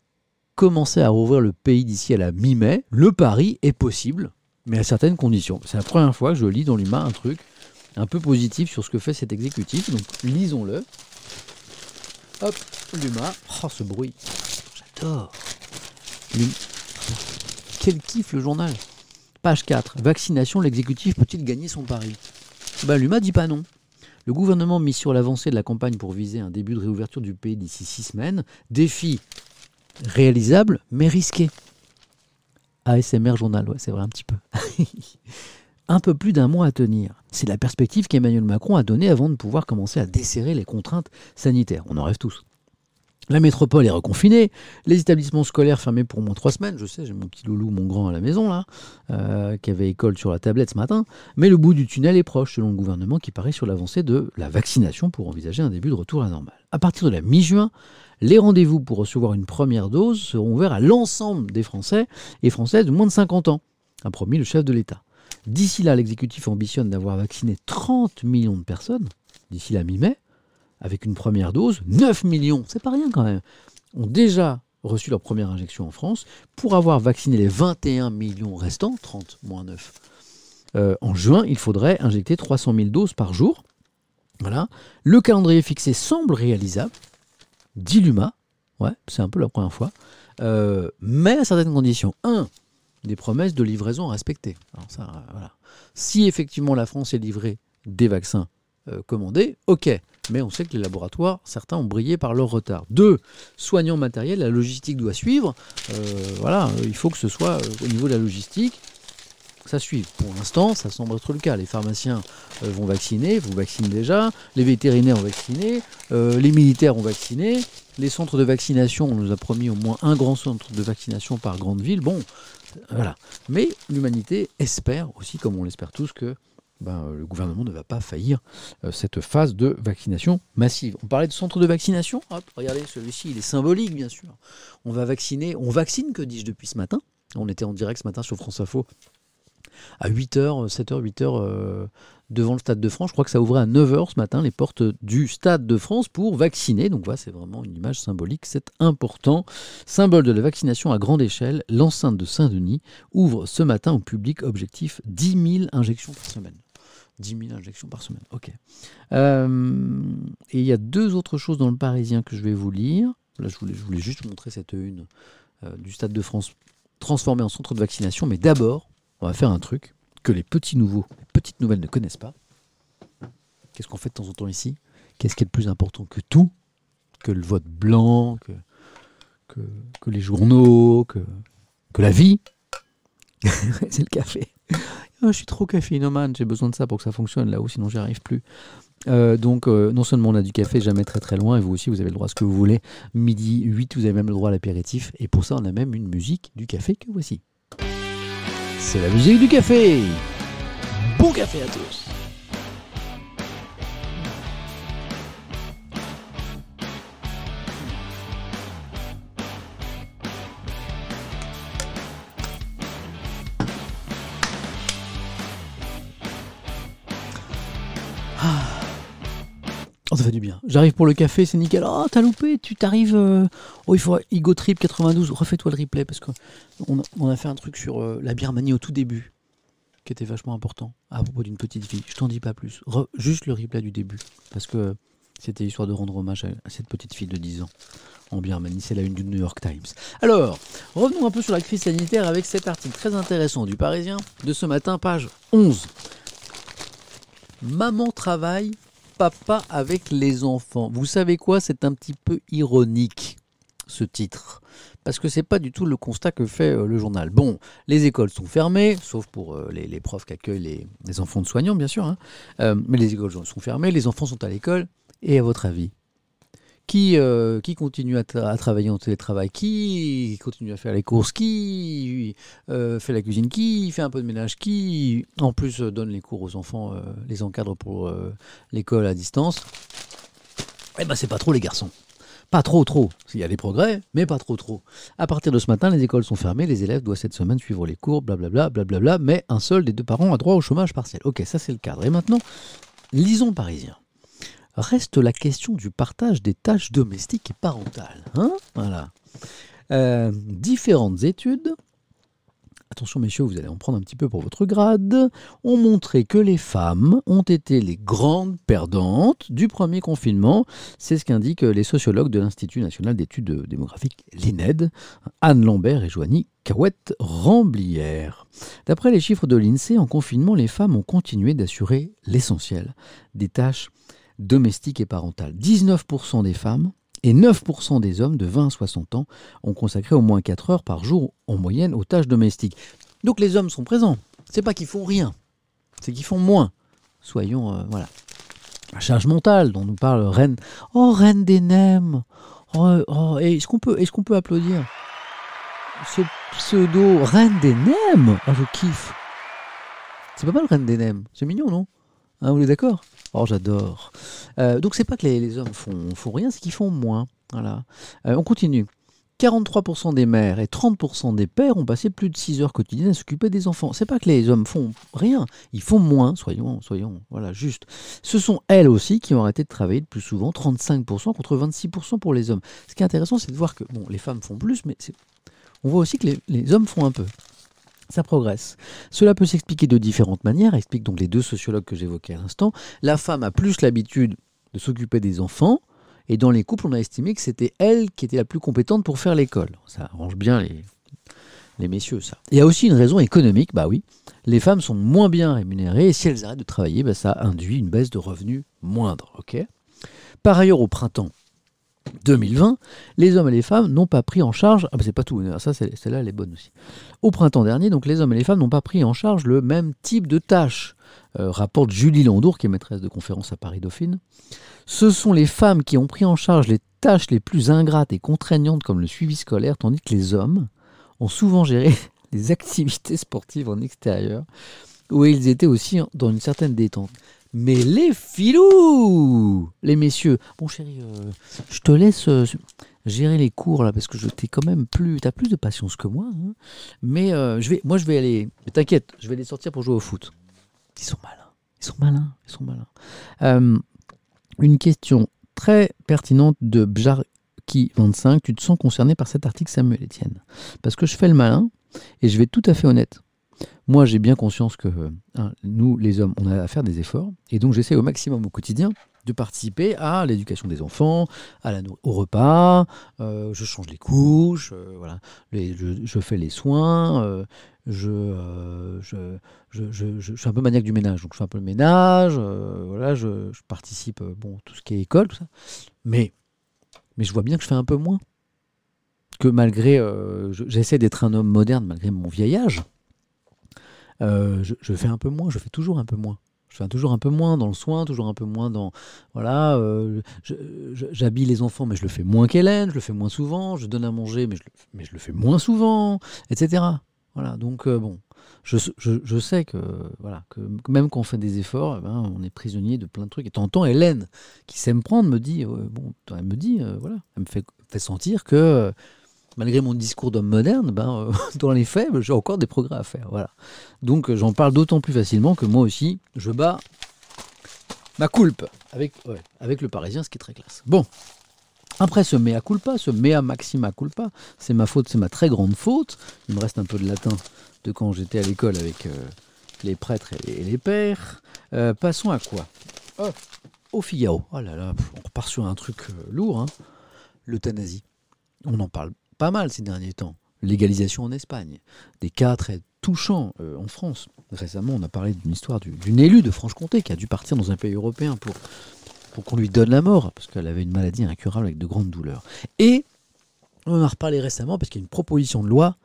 Commencer à rouvrir le pays d'ici à la mi-mai. Le pari est possible, mais à certaines conditions. C'est la première fois que je lis dans l'humain un truc un peu positif sur ce que fait cet exécutif, donc lisons-le. Hop, l'UMA. Oh, ce bruit. J'adore. Quel kiff le journal. Page 4. Vaccination, l'exécutif peut-il gagner son pari? Ben, dit pas non. Le gouvernement mis sur l'avancée de la campagne pour viser un début de réouverture du pays d'ici six semaines. Défi réalisable, mais risqué. ASMR journal, c'est vrai un petit peu. [LAUGHS] un peu plus d'un mois à tenir. C'est la perspective qu'Emmanuel Macron a donnée avant de pouvoir commencer à desserrer les contraintes sanitaires. On en rêve tous. La métropole est reconfinée, les établissements scolaires fermés pour moins trois semaines. Je sais, j'ai mon petit loulou, mon grand à la maison là, euh, qui avait école sur la tablette ce matin. Mais le bout du tunnel est proche, selon le gouvernement, qui paraît sur l'avancée de la vaccination pour envisager un début de retour à la normale. À partir de la mi-juin, les rendez-vous pour recevoir une première dose seront ouverts à l'ensemble des Français et Françaises de moins de 50 ans, a promis le chef de l'État. D'ici là, l'exécutif ambitionne d'avoir vacciné 30 millions de personnes, d'ici la mi-mai, avec une première dose. 9 millions, c'est pas rien quand même, ont déjà reçu leur première injection en France. Pour avoir vacciné les 21 millions restants, 30 moins 9, euh, en juin, il faudrait injecter 300 000 doses par jour. Voilà. Le calendrier fixé semble réalisable, dit l'UMA. Ouais, c'est un peu la première fois. Euh, mais à certaines conditions. 1 des promesses de livraison respectées. ça, voilà. Si effectivement la France est livrée des vaccins euh, commandés, ok. Mais on sait que les laboratoires, certains ont brillé par leur retard. Deux, soignants matériels, la logistique doit suivre. Euh, voilà, il faut que ce soit euh, au niveau de la logistique, ça suive. Pour l'instant, ça semble être le cas. Les pharmaciens vont vacciner, vous vaccinez déjà, les vétérinaires ont vacciné, les militaires ont vacciné, les centres de vaccination, on nous a promis au moins un grand centre de vaccination par grande ville. Bon, voilà. Mais l'humanité espère aussi, comme on l'espère tous, que ben, le gouvernement ne va pas faillir euh, cette phase de vaccination massive. On parlait de centre de vaccination. regardez, celui-ci, il est symbolique, bien sûr. On va vacciner, on vaccine, que dis-je, depuis ce matin. On était en direct ce matin sur France Info à 8h, 7h, 8h devant le Stade de France. Je crois que ça ouvrait à 9h ce matin les portes du Stade de France pour vacciner. Donc voilà, c'est vraiment une image symbolique, c'est important. Symbole de la vaccination à grande échelle, l'enceinte de Saint-Denis ouvre ce matin au public objectif 10 000 injections par semaine. 10 000 injections par semaine, ok. Euh, et il y a deux autres choses dans le Parisien que je vais vous lire. Là, je voulais, juste montrer cette une euh, du Stade de France transformée en centre de vaccination. Mais d'abord, on va faire un truc que les petits nouveaux, les petites nouvelles ne connaissent pas. Qu'est-ce qu'on fait de temps en temps ici? Qu'est-ce qui est le plus important que tout? Que le vote blanc, que, les journaux, que la vie? [LAUGHS] C'est le café. Ah, je suis trop caféinomane, j'ai besoin de ça pour que ça fonctionne là-haut, sinon j'y arrive plus. Euh, donc, euh, non seulement on a du café jamais très très loin, et vous aussi, vous avez le droit à ce que vous voulez. Midi 8, vous avez même le droit à l'apéritif, et pour ça, on a même une musique du café que voici. C'est la musique du café. Bon café à tous. Oh, ça fait du bien. J'arrive pour le café, c'est nickel. Oh, t'as loupé, tu t'arrives. Euh, oh, il faut Ego Trip 92. Refais-toi le replay parce qu'on on a fait un truc sur euh, la Birmanie au tout début qui était vachement important à propos d'une petite fille. Je t'en dis pas plus. juste le replay du début parce que c'était histoire de rendre hommage à, cette petite fille de 10 ans en Birmanie. C'est la une du New York Times. Alors, revenons un peu sur la crise sanitaire avec cet article très intéressant du Parisien de ce matin, page 11. Maman travaille papa avec les enfants. Vous savez quoi? C'est un petit peu ironique ce titre. Parce que c'est pas du tout le constat que fait euh, le journal. Bon, les écoles sont fermées, sauf pour euh, les, profs qui accueillent les, enfants de soignants, bien sûr. Hein. Euh, mais les écoles sont fermées, les enfants sont à l'école. Et à votre avis, qui, euh, qui continue à, travailler en télétravail, qui continue à faire les courses, qui euh, fait la cuisine, qui fait un peu de ménage, qui en plus euh, donne les cours aux enfants, les encadre pour l'école à distance. Eh ben c'est pas trop les garçons. Pas trop trop. Il y a des progrès, mais pas trop trop. À partir de ce matin, les écoles sont fermées, les élèves doivent cette semaine suivre les cours, blablabla, blablabla, mais un seul des deux parents a droit au chômage partiel. Ok, ça c'est le cadre. Et maintenant, Lisons Parisien. Reste la question du partage des tâches domestiques et parentales. Hein. Euh, différentes études attention messieurs, vous allez en prendre un petit peu pour votre grade, ont montré que les femmes ont été les grandes perdantes du premier confinement. C'est ce qu'indiquent les sociologues de l'Institut national d'études démographiques, l'INED, Anne Lambert et Joanie Cahouette Ramblière. D'après les chiffres de l'INSEE, en confinement, les femmes ont continué d'assurer l'essentiel des tâches domestiques et parentales. 19% des femmes et 9% des hommes de 20 à 60 ans ont consacré au moins 4 heures par jour en moyenne aux tâches domestiques. Donc les hommes sont présents. C'est pas qu'ils font rien, c'est qu'ils font moins. Soyons euh, voilà. La charge mentale dont nous parle Reine. Oh Reine des Nems. Oh, oh est-ce qu'on peut, est-ce peut applaudir ce pseudo Reine des Nems? Oh je kiffe. C'est pas mal Reine des Nems. C'est mignon non? Hein, Vous êtes d'accord? Oh, j'adore. Euh, donc, c'est pas que les, hommes font, font rien, c'est qu'ils font moins. Euh, on continue. 43% des mères et 30% des pères ont passé plus de 6 heures quotidiennes à s'occuper des enfants. C'est pas que les hommes font rien, ils font moins, soyons, soyons, voilà, juste. Ce sont elles aussi qui ont arrêté de travailler le plus souvent, 35% contre 26% pour les hommes. Ce qui est intéressant, c'est de voir que bon, les femmes font plus, mais on voit aussi que les hommes font un peu ça progresse. Cela peut s'expliquer de différentes manières, explique donc les deux sociologues que j'évoquais à l'instant. La femme a plus l'habitude de s'occuper des enfants, et dans les couples, on a estimé que c'était elle qui était la plus compétente pour faire l'école. Ça arrange bien les, les messieurs, ça. Il y a aussi une raison économique, bah oui. Les femmes sont moins bien rémunérées, et si elles arrêtent de travailler, bah ça induit une baisse de revenus moindre. ok? Par ailleurs, au printemps, 2020, les hommes et les femmes n'ont pas pris en charge, ah ben c'est pas tout, ça celle-là elle est bonne aussi. Au printemps dernier, donc les hommes et les femmes n'ont pas pris en charge le même type de tâches, euh, rapporte Julie Landour, qui est maîtresse de conférence à Paris Dauphine. Ce sont les femmes qui ont pris en charge les tâches les plus ingrates et contraignantes comme le suivi scolaire, tandis que les hommes ont souvent géré [LAUGHS] les activités sportives en extérieur, où ils étaient aussi dans une certaine détente. Mais les filous Les messieurs Bon chéri, euh, je te laisse euh, gérer les cours là, parce que je t'ai quand même plus... T'as plus de patience que moi. Hein. mais euh, je vais, moi je vais aller... T'inquiète, je vais les sortir pour jouer au foot. Ils sont malins. Ils sont malins. Ils sont malins. une question très pertinente de Bjarki25. Tu te sens concerné par cet article, Samuel Etienne? Parce que je fais le malin, et je vais être tout à fait honnête. Moi, j'ai bien conscience que hein, nous, les hommes, on a à faire des efforts. Et donc, j'essaie au maximum au quotidien de participer à l'éducation des enfants, au repas, euh, je change les couches, euh, voilà, je, fais les soins, euh, je, je, suis un peu maniaque du ménage, donc je fais un peu le ménage, voilà, je, participe, bon, tout ce qui est école, tout ça. Mais, mais je vois bien que je fais un peu moins. Que malgré, j'essaie d'être un homme moderne malgré mon vieil âge, euh, je, fais un peu moins, je fais toujours un peu moins. Je fais toujours un peu moins dans le soin, toujours un peu moins dans. Voilà, euh, j'habille les enfants, mais je le fais moins qu'Hélène, je le fais moins souvent. Je donne à manger, mais je mais je le fais moins souvent, etc. Voilà, donc euh, bon, je, je, sais que, voilà, que même quand on fait des efforts, eh ben, on est prisonnier de plein de trucs. Et tant Hélène, qui sait me prendre, me dit, bon, elle me dit, voilà, elle me fait, fait sentir que malgré mon discours d'homme moderne, ben, euh, [LAUGHS] dans les faits, j'ai encore des progrès à faire. Voilà. Donc euh, j'en parle d'autant plus facilement que moi aussi, je bats ma culpe avec, le Parisien, ce qui est très classe. Bon, après ce mea culpa, ce mea maxima culpa, c'est ma faute, c'est ma très grande faute. Il me reste un peu de latin de quand j'étais à l'école avec euh, les prêtres et les, pères. passons à quoi? Oh, Au Figaro. Oh là là, on repart sur un truc lourd, hein. l'euthanasie. On en parle pas mal ces derniers temps. Légalisation en Espagne, des cas très touchants euh, en France. Récemment, on a parlé d'une histoire d'une élue de Franche-Comté qui a dû partir dans un pays européen pour, pour qu'on lui donne la mort, parce qu'elle avait une maladie incurable avec de grandes douleurs. Et on en a reparlé récemment parce qu'il y a une proposition de loi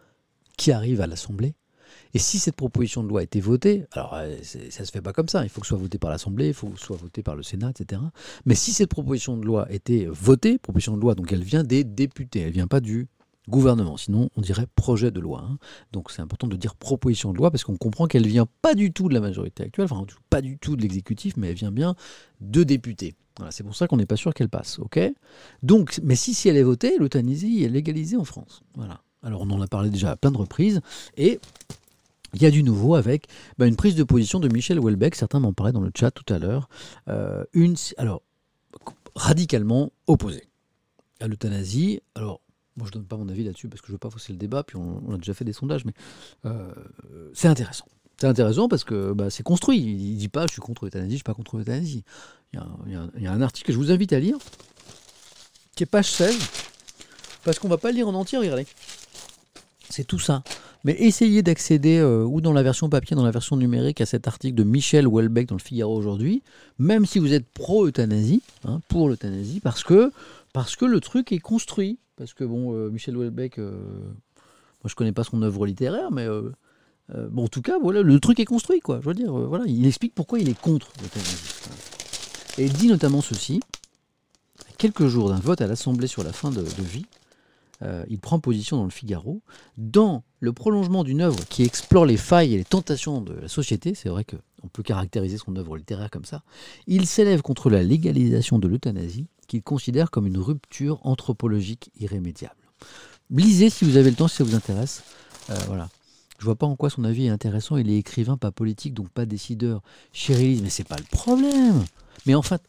qui arrive à l'Assemblée. Et si cette proposition de loi était votée, alors euh, ça ne se fait pas comme ça, il faut que ce soit voté par l'Assemblée, il faut que ce soit voté par le Sénat, etc. Mais si cette proposition de loi était votée, proposition de loi, donc elle vient des députés, elle ne vient pas du gouvernement. Sinon, on dirait projet de loi. Hein. Donc c'est important de dire proposition de loi parce qu'on comprend qu'elle vient pas du tout de la majorité actuelle, enfin pas du tout de l'exécutif, mais elle vient bien de députés. Voilà, c'est pour ça qu'on n'est pas sûr qu'elle passe. ok? Donc, mais si, si elle est votée, l'euthanasie est légalisée en France. Voilà. Alors on en a parlé déjà à plein de reprises et il y a du nouveau avec bah, une prise de position de Michel Houellebecq, certains m'en parlaient dans le chat tout à l'heure, euh, une, alors, radicalement opposée à l'euthanasie. Alors, moi je donne pas mon avis là-dessus parce que je veux pas fausser le débat, puis on, a déjà fait des sondages, mais euh, c'est intéressant. C'est intéressant parce que bah, c'est construit. Il ne dit pas je suis contre l'euthanasie, je suis pas contre l'euthanasie. Il, y, a un article que je vous invite à lire, qui est page 16, parce qu'on va pas le lire en entier, regardez. C'est tout ça. Mais essayez d'accéder, euh, ou dans la version papier, dans la version numérique, à cet article de Michel Houellebecq dans le Figaro aujourd'hui, même si vous êtes pro-euthanasie, hein, pour l'euthanasie, parce que, parce que le truc est construit. Parce que, bon, euh, Michel Houellebecq, euh, moi je connais pas son œuvre littéraire, mais bon, en tout cas, voilà, le truc est construit, quoi. Je veux dire, voilà, il explique pourquoi il est contre l'euthanasie. Et il dit notamment ceci quelques jours d'un vote à l'Assemblée sur la fin de vie, euh, il prend position dans le Figaro, dans le prolongement d'une œuvre qui explore les failles et les tentations de la société, c'est vrai qu'on peut caractériser son œuvre littéraire comme ça, il s'élève contre la légalisation de l'euthanasie, qu'il considère comme une rupture anthropologique irrémédiable. Lisez si vous avez le temps, si ça vous intéresse. Euh, voilà. Je vois pas en quoi son avis est intéressant. Il est écrivain, pas politique, donc pas décideur. Chérilise, mais c'est pas le problème. Mais en fait,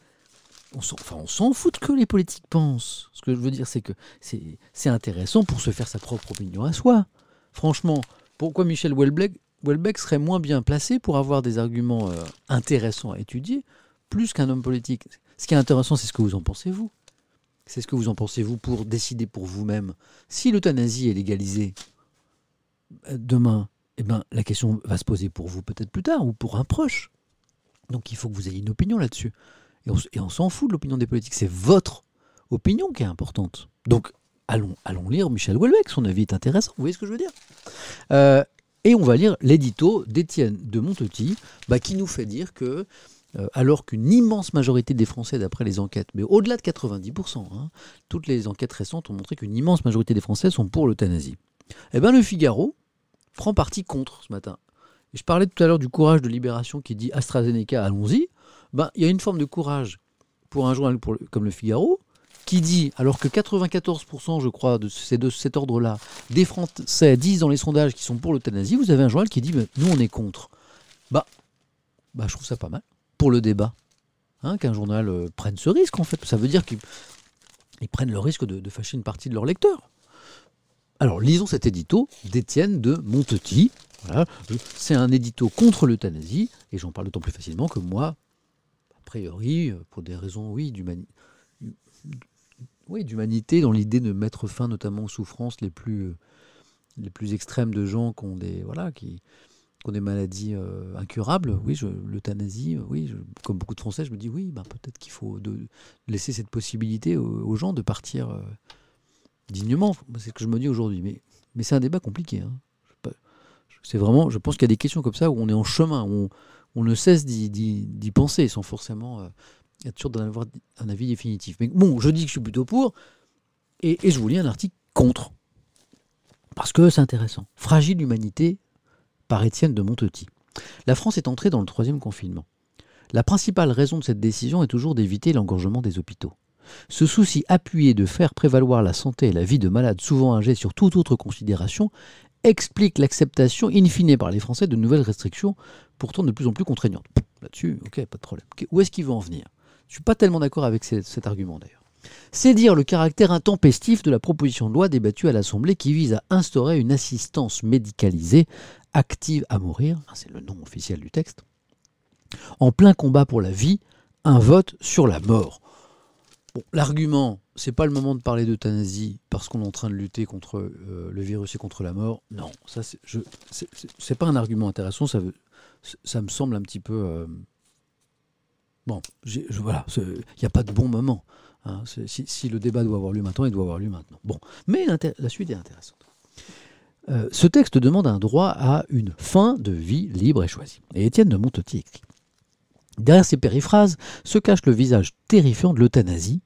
on s'en, enfin, fout de que les politiques pensent. Ce que je veux dire, c'est que c'est, intéressant pour se faire sa propre opinion à soi. Franchement, pourquoi Michel Houellebecq, serait moins bien placé pour avoir des arguments euh, intéressants à étudier, plus qu'un homme politique? Ce qui est intéressant, c'est ce que vous en pensez, vous. C'est ce que vous en pensez, vous, pour décider pour vous-même. Si l'euthanasie est légalisée euh, demain, eh ben, la question va se poser pour vous peut-être plus tard, ou pour un proche. Donc il faut que vous ayez une opinion là-dessus. Et on, s'en fout de l'opinion des politiques. C'est votre opinion qui est importante. Donc, allons, allons lire Michel Houellebecq. Son avis est intéressant. Vous voyez ce que je veux dire? Euh, Et on va lire l'édito d'Étienne de Montetti, bah, qui nous fait dire que, alors qu'une immense majorité des Français, d'après les enquêtes, mais au-delà de 90%, hein, toutes les enquêtes récentes ont montré qu'une immense majorité des Français sont pour l'euthanasie. Eh bien, le Figaro prend parti contre ce matin. je parlais tout à l'heure du courage de Libération qui dit AstraZeneca, allons-y. Ben, il y a une forme de courage pour un journal comme le Figaro, qui dit, alors que 94%, je crois, de, de cet ordre-là, des Français disent dans les sondages qu'ils sont pour l'euthanasie, vous avez un journal qui dit, ben, nous on est contre. Bah, bah, je trouve ça pas mal pour le débat. Hein, qu'un journal euh, prenne ce risque, en fait. Ça veut dire qu'ils prennent le risque de, fâcher une partie de leurs lecteurs. Alors, lisons cet édito d'Étienne de Montetti. C'est un édito contre l'euthanasie, et j'en parle d'autant plus facilement que moi, priori, euh, pour des raisons, oui, d'humanité, dans l'idée de mettre fin notamment aux souffrances les plus, euh, extrêmes de gens qui ont des, voilà, qui, des maladies euh, incurables. Oui, l'euthanasie, oui, comme beaucoup de Français, je me dis oui, ben, peut-être qu'il faut laisser cette possibilité aux, gens de partir dignement. C'est ce que je me dis aujourd'hui. Mais, c'est un débat compliqué. Hein. C'est vraiment, je pense qu'il y a des questions comme ça où on est en chemin, où on ne cesse d'y penser sans forcément euh, être sûr d'en avoir un avis définitif. Mais bon, je dis que je suis plutôt pour, et, je vous lis un article contre. Parce que c'est intéressant. Fragile humanité par Étienne de Montetti. La France est entrée dans le troisième confinement. La principale raison de cette décision est toujours d'éviter l'engorgement des hôpitaux. Ce souci appuyé de faire prévaloir la santé et la vie de malades souvent âgés sur toute autre considération explique l'acceptation in fine par les Français de nouvelles restrictions, pourtant de plus en plus contraignantes. Là-dessus, ok, pas de problème. Où est-ce qu'il veut en venir? Je ne suis pas tellement d'accord avec cet argument d'ailleurs. C'est dire le caractère intempestif de la proposition de loi débattue à l'Assemblée qui vise à instaurer une assistance médicalisée active à mourir, hein, c'est le nom officiel du texte, en plein combat pour la vie, un vote sur la mort. Bon, L'argument c'est pas le moment de parler d'euthanasie parce qu'on est en train de lutter contre euh, le virus et contre la mort. Non, ça c'est pas un argument intéressant. Ça, me semble un petit peu euh, bon. Voilà, il n'y a pas de bon moment. Hein. si, le débat doit avoir lieu maintenant, il doit avoir lieu maintenant. Bon, mais la suite est intéressante. Euh, ce texte demande un droit à une fin de vie libre et choisie. Et Étienne de Montetti écrit Derrière ces périphrases se cache le visage terrifiant de l'euthanasie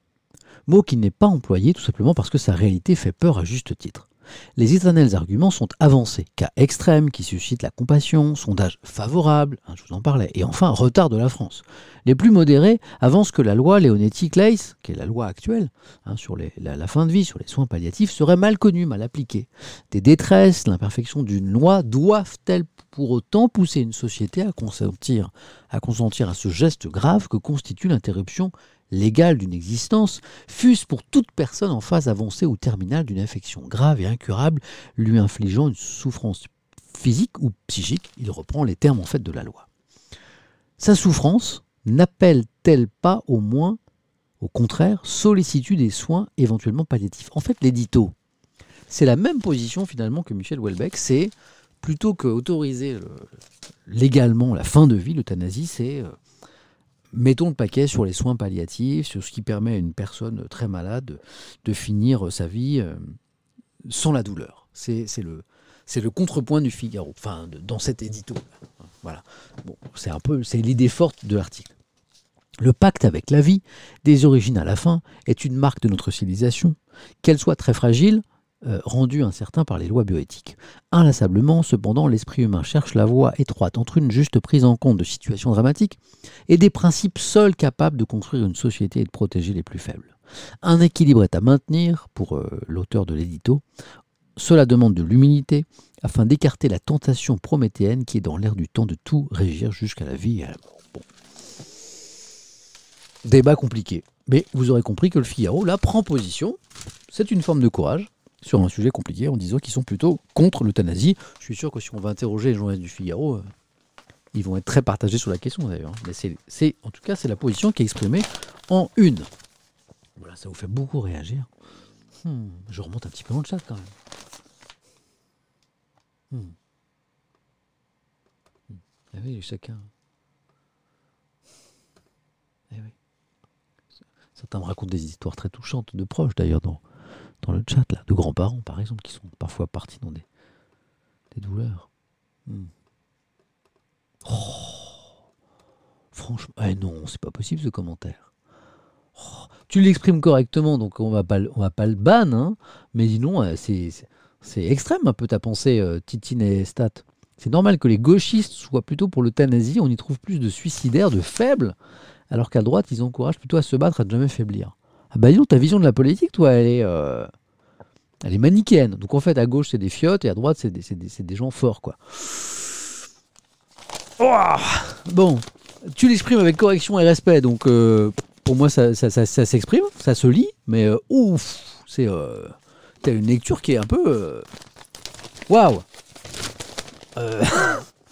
mot qui n'est pas employé tout simplement parce que sa réalité fait peur à juste titre. Les éternels arguments sont avancés. Cas extrême qui suscite la compassion, sondage favorable, hein, je vous en parlais, et enfin retard de la France. Les plus modérés avancent que la loi Leonetti-Claes, qui est la loi actuelle hein, sur la, fin de vie, sur les soins palliatifs, serait mal connue, mal appliquée. Des détresses, l'imperfection d'une loi doivent-elles pour autant pousser une société à consentir à ce geste grave que constitue l'interruption légale d'une existence, fût-ce pour toute personne en phase avancée ou terminale d'une infection grave et incurable, lui infligeant une souffrance physique ou psychique, il reprend les termes en fait de la loi. Sa souffrance, n'appelle-t-elle pas au moins, au contraire, sollicitude des soins éventuellement palliatifs? En fait, l'édito, c'est la même position finalement que Michel Houellebecq, c'est plutôt qu'autoriser légalement la fin de vie, l'euthanasie, c'est euh, mettons le paquet sur les soins palliatifs, sur ce qui permet à une personne très malade de, finir sa vie euh, sans la douleur. C'est le, contrepoint du Figaro, enfin dans cet édito. Voilà. Bon, c'est un peu, c'est l'idée forte de l'article. Le pacte avec la vie, des origines à la fin, est une marque de notre civilisation. Qu'elle soit très fragile, euh, rendue incertain par les lois bioéthiques. Inlassablement, cependant, l'esprit humain cherche la voie étroite entre une juste prise en compte de situations dramatiques et des principes seuls capables de construire une société et de protéger les plus faibles. Un équilibre est à maintenir, pour euh, l'auteur de l'édito. Cela demande de l'humilité, afin d'écarter la tentation prométhéenne qui est dans l'air du temps de tout régir jusqu'à la vie et à la mort. Débat compliqué. Mais vous aurez compris que le Figaro, là, prend position. C'est une forme de courage sur un sujet compliqué en disant qu'ils sont plutôt contre l'euthanasie. Je suis sûr que si on va interroger les journalistes du Figaro, euh, ils vont être très partagés sur la question d'ailleurs. Mais c'est, en tout cas, c'est la position qui est exprimée en une. Voilà, ça vous fait beaucoup réagir. Hmm, je remonte un petit peu dans le chat quand même. Hmm. Hmm. Ah oui, chacun. Eh. Certains me racontent des histoires très touchantes de proches d'ailleurs dans le chat, là, de grands-parents par exemple, qui sont parfois partis dans des, des douleurs. Hmm. Oh, franchement, eh non, c'est pas possible ce commentaire. Oh, tu l'exprimes correctement, donc on va pas, on va pas le ban, hein, mais dis non, euh, c'est extrême un peu ta pensée, euh, Titine et Stat. C'est normal que les gauchistes soient plutôt pour l'euthanasie, on y trouve plus de suicidaires, de faibles, alors qu'à droite, ils encouragent plutôt à se battre, à ne jamais faiblir. Ah bah dis ta vision de la politique, toi, elle est, euh, elle est manichéenne. Donc en fait, à gauche, c'est des fiottes et à droite, c'est des, gens forts, quoi. bon, tu l'exprimes avec correction et respect, donc euh, pour moi, ça, s'exprime, ça se lit, mais euh, ouf, c'est. T'as une lecture qui est un peu. Waouh! [LAUGHS]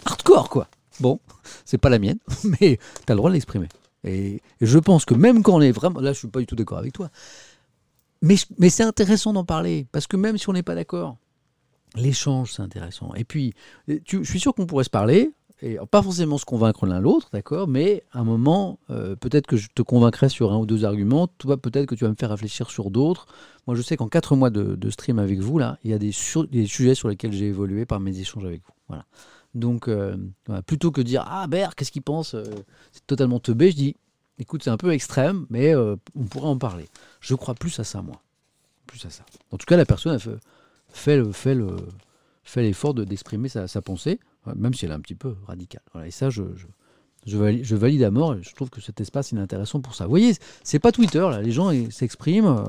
hardcore, quoi. Bon, c'est pas la mienne, [LAUGHS] mais t'as le droit de l'exprimer. Et, je pense que même quand on est vraiment... Là, je suis pas du tout d'accord avec toi. Mais, mais c'est intéressant d'en parler, parce que même si on n'est pas d'accord, l'échange, c'est intéressant. Et puis, je suis sûr qu'on pourrait se parler, et pas forcément se convaincre l'un l'autre, d'accord, mais à un moment, euh, peut-être que je te convaincrai sur un ou deux arguments, toi peut-être que tu vas me faire réfléchir sur d'autres. Moi je sais qu'en quatre mois de, stream avec vous, là, il y a des, des sujets sur lesquels j'ai évolué par mes échanges avec vous. Voilà. Donc, euh, plutôt que de dire Ah, Bert, qu'est-ce qu'il pense euh, C'est totalement teubé, je dis Écoute, c'est un peu extrême, mais euh, on pourrait en parler. Je crois plus à ça, moi. Plus à ça. En tout cas, la personne a fait, fait, fait, le, fait l'effort de, d'exprimer sa, pensée, même si elle est un petit peu radicale. Et ça, je, je, valide, à mort. je trouve que cet espace est intéressant pour ça. Vous voyez, c'est pas Twitter, là. Les gens s'expriment,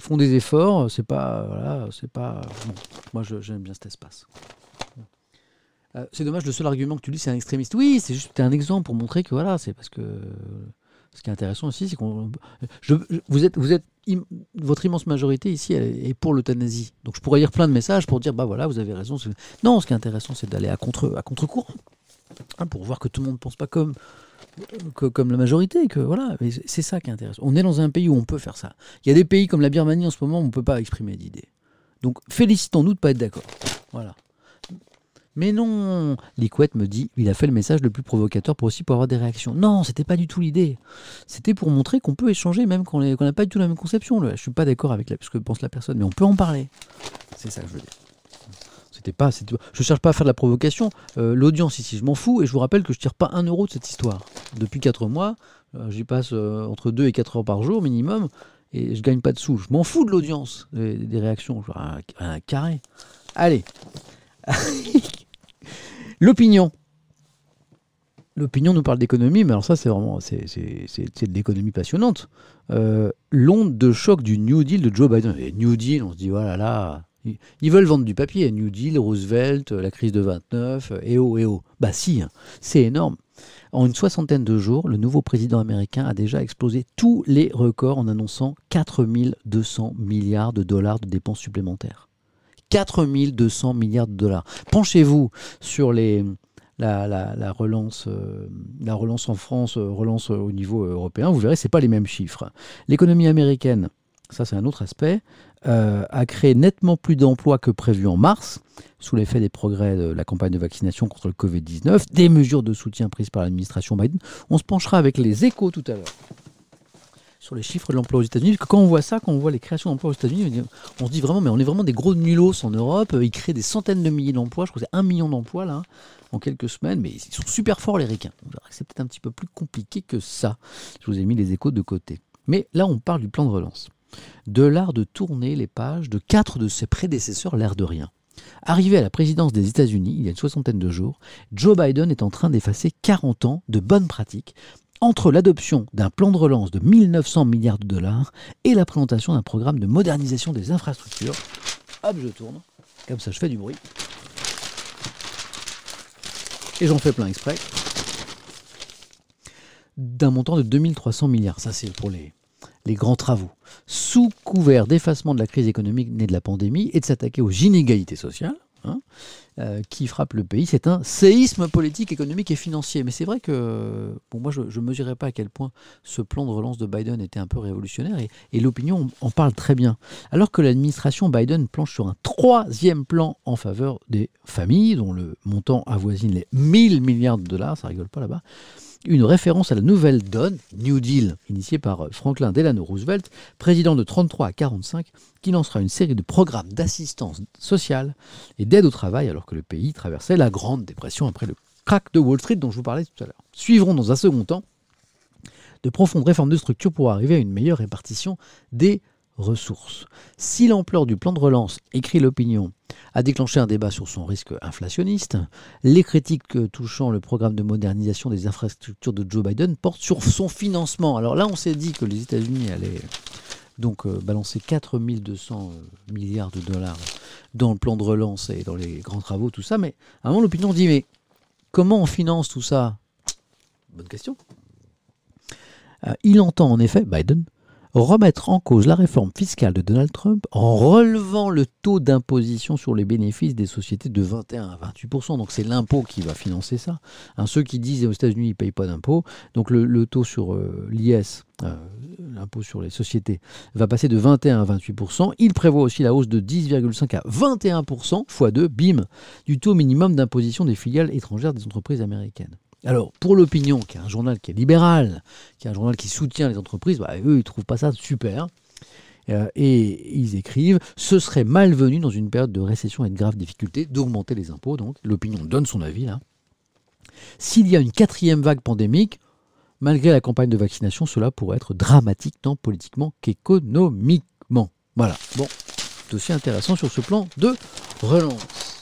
font des efforts. C'est pas. Voilà, c'est pas. moi, j'aime bien cet espace. Euh, c'est dommage, le seul argument que tu dis, c'est un extrémiste. Oui, c'est juste un exemple pour montrer que voilà, c'est parce que ce qui est intéressant aussi, c'est qu'on. vous êtes, vous êtes, votre immense majorité ici est pour l'euthanasie. Donc je pourrais lire plein de messages pour dire, bah voilà, vous avez raison. Non, ce qui est intéressant, c'est d'aller à contre, à contre-courant, hein, pour voir que tout le monde ne pense pas comme, comme la majorité. Que voilà, c'est ça qui est intéressant. On est dans un pays où on peut faire ça. Il y a des pays comme la Birmanie en ce moment où on ne peut pas exprimer d'idées. Donc félicitons-nous de ne pas être d'accord. Voilà. Mais non Liquette me dit il a fait le message le plus provocateur pour aussi pour avoir des réactions. Non, c'était pas du tout l'idée. C'était pour montrer qu'on peut échanger même quand on n'a pas du tout la même conception. Je suis pas d'accord avec ce que pense la personne, mais on peut en parler. C'est ça que je veux dire. C'était pas, je cherche pas à faire de la provocation. Euh, l'audience ici, je m'en fous et je vous rappelle que je tire pas un euro de cette histoire. Depuis 4 mois, euh, j'y passe euh, entre 2 et 4 heures par jour minimum. et je gagne pas de sous. Je m'en fous de l'audience, des, réactions. Un carré. Allez. [LAUGHS] L'opinion. L'opinion nous parle d'économie, mais alors ça, c'est vraiment c'est, de l'économie passionnante. Euh, l'onde de choc du New Deal de Joe Biden. New Deal, on se dit, voilà, là, ils veulent vendre du papier. New Deal, Roosevelt, la crise de 29, et oh, et oh. Bah si, hein, c'est énorme. En une soixantaine de jours, le nouveau président américain a déjà explosé tous les records en annonçant 4200 milliards de dollars de dépenses supplémentaires. 4200 milliards de dollars. Penchez-vous sur les, la, relance, euh, la relance en France, euh, relance au niveau européen, vous verrez, ce pas les mêmes chiffres. L'économie américaine, ça c'est un autre aspect, euh, a créé nettement plus d'emplois que prévu en mars, sous l'effet des progrès de la campagne de vaccination contre le Covid-19, des mesures de soutien prises par l'administration Biden. On se penchera avec les échos tout à l'heure sur les chiffres de l'emploi aux États-Unis. Quand on voit ça, quand on voit les créations d'emplois aux États-Unis, on se dit vraiment, mais on est vraiment des gros nulos en Europe. Ils créent des centaines de milliers d'emplois. Je crois que c'est un million d'emplois là en quelques semaines, mais ils sont super forts les ricains. C'est peut-être un petit peu plus compliqué que ça. Je vous ai mis les échos de côté. Mais là, on parle du plan de relance. De l'art de tourner les pages de quatre de ses prédécesseurs, l'air de rien. Arrivé à la présidence des États-Unis il y a une soixantaine de jours, Joe Biden est en train d'effacer 40 ans de bonnes pratiques entre l'adoption d'un plan de relance de 1900 milliards de dollars et la présentation d'un programme de modernisation des infrastructures. Hop, je tourne. Comme ça, je fais du bruit. Et j'en fais plein exprès. D'un montant de 2300 milliards. Ça, c'est pour les, les grands travaux. Sous couvert d'effacement de la crise économique née de la pandémie et de s'attaquer aux inégalités sociales, Hein, euh, qui frappe le pays. C'est un séisme politique, économique et financier. Mais c'est vrai que, bon, moi, je ne mesurais pas à quel point ce plan de relance de Biden était un peu révolutionnaire et, et l'opinion en parle très bien. Alors que l'administration Biden planche sur un troisième plan en faveur des familles, dont le montant avoisine les 1000 milliards de dollars, ça rigole pas là-bas une référence à la nouvelle donne, New Deal, initiée par euh, Franklin Delano Roosevelt, président de 33 à 45, qui lancera une série de programmes d'assistance sociale et d'aide au travail alors que le pays traversait la Grande Dépression après le crack de Wall Street dont je vous parlais tout à l'heure. Suivront dans un second temps de profondes réformes de structure pour arriver à une meilleure répartition des ressources. Si l'ampleur du plan de relance, écrit l'opinion, a déclenché un débat sur son risque inflationniste, les critiques touchant le programme de modernisation des infrastructures de Joe Biden portent sur son financement. Alors là, on s'est dit que les États-Unis allaient donc euh, balancer 4200 euh, milliards de dollars dans le plan de relance et dans les grands travaux, tout ça, mais à un moment, l'opinion dit, mais comment on finance tout ça? Bonne question. Euh, il entend en effet, Biden, remettre en cause la réforme fiscale de Donald Trump en relevant le taux d'imposition sur les bénéfices des sociétés de 21 à 28% Donc c'est l'impôt qui va financer ça. Hein, ceux qui disent aux États-Unis ils ne payent pas d'impôt, donc le, taux sur euh, l'IS, euh, l'impôt sur les sociétés, va passer de 21 à 28% Il prévoit aussi la hausse de 10,5 à 21 x 2, bim, du taux minimum d'imposition des filiales étrangères des entreprises américaines. Alors, pour l'opinion, qui est un journal qui est libéral, qui est un journal qui soutient les entreprises, bah, eux, ils ne trouvent pas ça super. Euh, et ils écrivent Ce serait malvenu dans une période de récession et de graves difficultés d'augmenter les impôts. Donc, l'opinion donne son avis là. S'il y a une quatrième vague pandémique, malgré la campagne de vaccination, cela pourrait être dramatique tant politiquement qu'économiquement. Voilà. Bon, dossier intéressant sur ce plan de relance.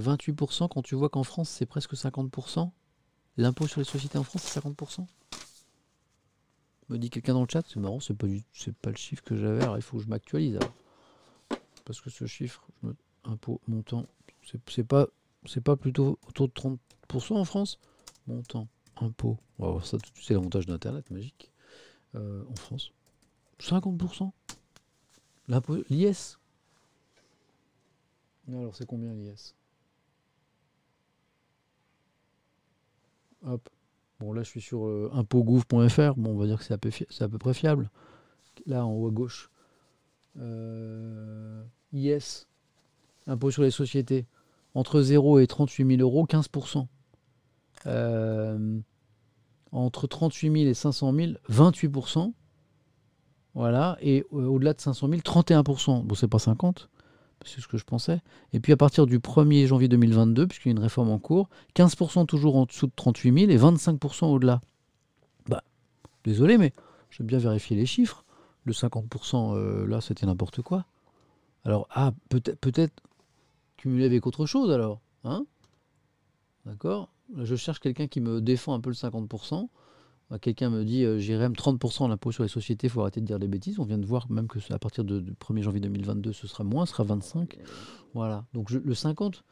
28% quand tu vois qu'en France c'est presque 50%. L'impôt sur les sociétés en France c'est 50%. Me dit quelqu'un dans le chat, c'est marrant, c'est pas, pas le chiffre que j'avais, alors il faut que je m'actualise. Parce que ce chiffre, impôt montant, c'est pas, pas plutôt autour de 30% en France Montant, impôt. On ça tout c'est l'avantage d'Internet magique. Euh, en France. 50% L'impôt, l'IS alors c'est combien l'IS? Hop. Bon, là, je suis sur euh, impôtgouv.fr. Bon, on va dire que c'est à, peu près fiable. Là, en haut à gauche. Euh, IS, impôt sur les sociétés. Entre 0 et 38 000 euros, 15%. Euh, entre 38 000 et 500 000, 28%. Voilà. Et au-delà de 500 000, 31%. Bon, c'est pas 50 c'est ce que je pensais. Et puis à partir du 1er janvier 2022, puisqu'il y a une réforme en cours, 15% toujours en dessous de 38 000 et 25% au-delà. Bah, désolé, mais j'aime bien vérifier les chiffres. Le 50%, euh, là, c'était n'importe quoi. Alors, ah, peut-être peut cumuler avec autre chose, alors. Hein? D'accord? Je cherche quelqu'un qui me défend un peu le 50%. Bah, quelqu'un me dit euh, j'irai 30% l'impôt sur les sociétés, il faut arrêter de dire des bêtises. On vient de voir même que à partir de, 1er janvier 2022, ce sera moins, ce sera 25. Voilà. Donc le 50,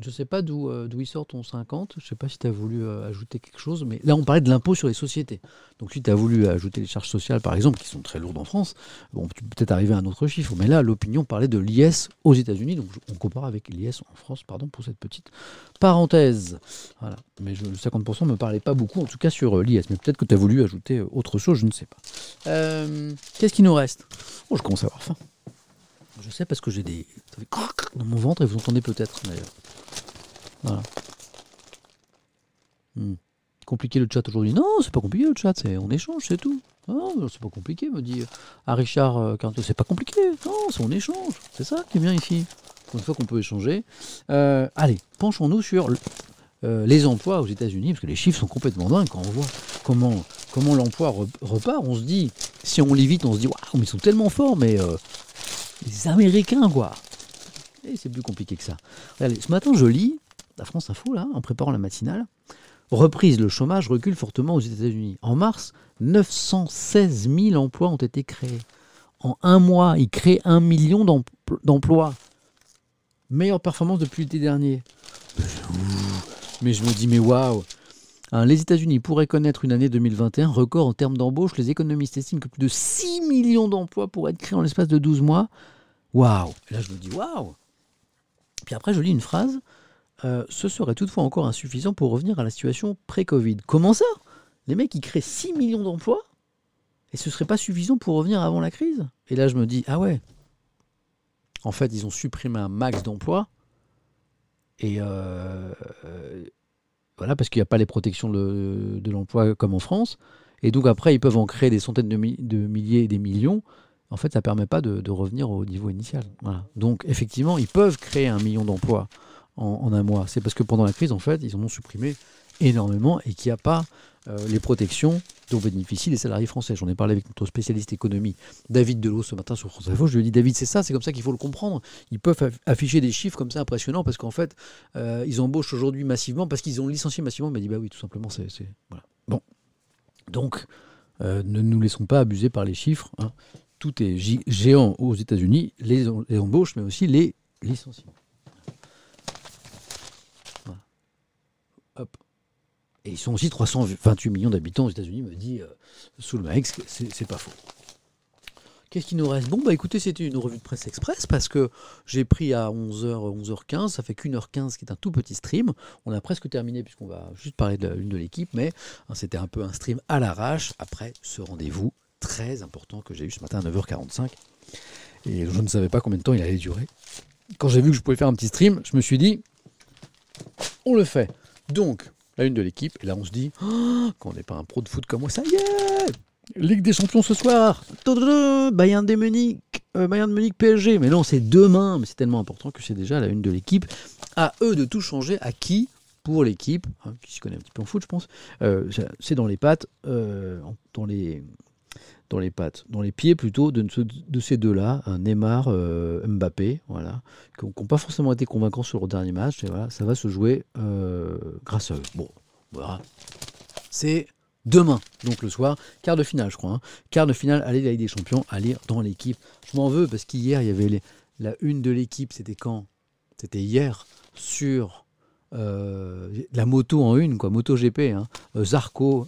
je ne sais pas d'où euh, il sort ton 50. Je ne sais pas si tu as voulu euh, ajouter quelque chose. Mais là, on parlait de l'impôt sur les sociétés. Donc, si tu as voulu ajouter les charges sociales, par exemple, qui sont très lourdes en France, bon, tu peux peut-être arriver à un autre chiffre. Mais là, l'opinion parlait de l'IS aux États-Unis. Donc, on compare avec l'IS en France, pardon, pour cette petite parenthèse. Voilà. Mais le 50% ne me parlait pas beaucoup, en tout cas sur euh, l'IS. Mais peut-être que tu as voulu ajouter autre chose, je ne sais pas. Qu'est-ce qui nous reste? Oh, je commence à avoir faim. Je sais parce que j'ai des. dans mon ventre et vous entendez peut-être d'ailleurs. Voilà. Hmm. Compliqué le chat aujourd'hui. Non, c'est pas compliqué le chat, c'est on échange, c'est tout. Non, c'est pas compliqué, me dit à Richard euh, c'est pas compliqué. Non, c'est on échange. C'est ça qui est bien ici. Une fois qu'on peut échanger. Euh, allez, penchons-nous sur euh, les emplois aux États-Unis, parce que les chiffres sont complètement dingues quand on voit comment, comment l'emploi repart. On se dit, si on lit vite, on se dit, waouh, ils sont tellement forts, mais les Américains, quoi. Et c'est plus compliqué que ça. Regardez, ce matin, je lis la France Info, là, en préparant la matinale. Reprise, le chômage recule fortement aux États-Unis. En mars, 916 000 emplois ont été créés. En un mois, ils créent un million d'emplois. Meilleure performance depuis l'été dernier. Mais je me dis, mais waouh hein, Les États-Unis pourraient connaître une année 2021 record en termes d'embauche. Les économistes estiment que plus de 6 millions d'emplois pourraient être créés en l'espace de 12 mois. Waouh là, je me dis, waouh Puis après, je lis une phrase euh, ce serait toutefois encore insuffisant pour revenir à la situation pré-Covid. Comment ça? Les mecs, ils créent 6 millions d'emplois et ce serait pas suffisant pour revenir avant la crise? Et là, je me dis, ah ouais, en fait, ils ont supprimé un max d'emplois et euh, voilà, parce qu'il n'y a pas les protections de, l'emploi comme en France. Et donc après, ils peuvent en créer des centaines de, milliers et des millions. En fait, ça ne permet pas de, revenir au niveau initial. Donc effectivement, ils peuvent créer un million d'emplois en, un mois. C'est parce que pendant la crise, en fait, ils en ont supprimé énormément et qu'il n'y a pas euh, les protections dont bénéficient les salariés français. J'en ai parlé avec notre spécialiste économie, David Delot, ce matin sur France Info. Je lui ai dit, David, c'est ça, c'est comme ça qu'il faut le comprendre. Ils peuvent afficher des chiffres comme ça impressionnants parce qu'en fait, euh, ils embauchent aujourd'hui massivement parce qu'ils ont licencié massivement. Il dit, bah oui, tout simplement, c'est. Voilà. Bon. Donc, euh, ne nous laissons pas abuser par les chiffres. Hein. Tout est géant aux États-Unis, les embauches, mais aussi les licenciements. Et ils sont aussi 328 millions d'habitants aux États-Unis, me dit euh, c'est pas faux. Qu'est-ce qui nous reste? Bon, bah écoutez, c'était une revue de presse express parce que j'ai pris à 11h, 11h15, ça fait qu'une heure 15 qui est un tout petit stream. On a presque terminé puisqu'on va juste parler de l'une de l'équipe, mais hein, c'était un peu un stream à l'arrache après ce rendez-vous très important que j'ai eu ce matin à 9h45. Et je ne savais pas combien de temps il allait durer. Quand j'ai vu que je pouvais faire un petit stream, je me suis dit, on le fait. Donc, la une de l'équipe, et là on se dit, oh, quand on n'est pas un pro de foot comme moi, ça y est! Ligue des champions ce soir! Bayern de Munich, euh, Bayern de Munich PSG. Mais non, c'est demain, mais c'est tellement important que c'est déjà la une de l'équipe. À eux de tout changer, à qui? Pour l'équipe, hein, qui se connaît un petit peu en foot, je pense, euh, c'est dans les pattes, euh, dans les dans les pattes, dans les pieds plutôt de, de ces deux-là, Neymar, euh, Mbappé, voilà, qui n'ont pas forcément été convaincants sur le dernier match. Et voilà, ça va se jouer euh, grâce à eux. Bon, voilà. C'est demain, donc le soir, quart de finale, je crois. Hein. Quart de finale, aller la Ligue des Champions, lire dans l'équipe. Je m'en veux parce qu'hier, il y avait la une de l'équipe, c'était quand? C'était hier, sur euh, la moto en une, quoi, moto GP. Hein. Zarco,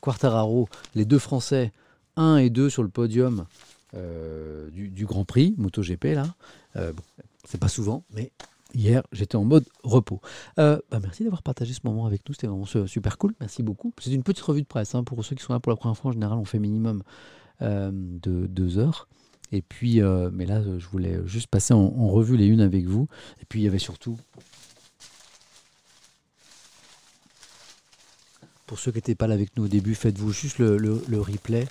Quartararo, les deux Français 1 et 2 sur le podium euh, du, Grand Prix MotoGP là. Euh, c'est pas souvent, mais hier j'étais en mode repos. Euh, bah, merci d'avoir partagé ce moment avec nous, c'était vraiment super cool. Merci beaucoup. C'est une petite revue de presse hein, pour ceux qui sont là pour la première fois. En général, on fait minimum de deux heures. Et puis, mais là, je voulais juste passer en, revue les unes avec vous. Et puis, il y avait surtout Pour ceux qui n'étaient pas là avec nous au début, faites-vous juste le replay.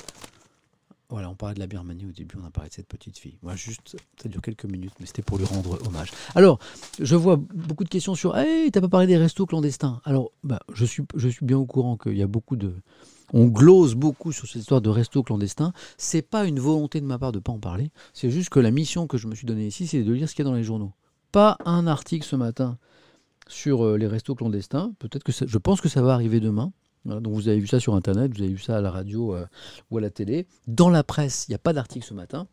Voilà, on parlait de la Birmanie au début, on a parlé de cette petite fille. Moi, juste, ça dure quelques minutes, mais c'était pour lui rendre hommage. Alors, je vois beaucoup de questions sur Hey, t'as pas parlé des restos clandestins Alors, bah, je, suis, je suis bien au courant qu'il y a beaucoup de, on glose beaucoup sur cette histoire de resto clandestin. C'est pas une volonté de ma part de pas en parler. C'est juste que la mission que je me suis donnée ici, c'est de lire ce qu'il y a dans les journaux. Pas un article ce matin sur euh, les restos clandestins. Peut-être que je pense que ça va arriver demain. Donc vous avez vu ça sur Internet, vous avez vu ça à la radio euh, ou à la télé. Dans la presse, il n'y a pas d'article ce matin.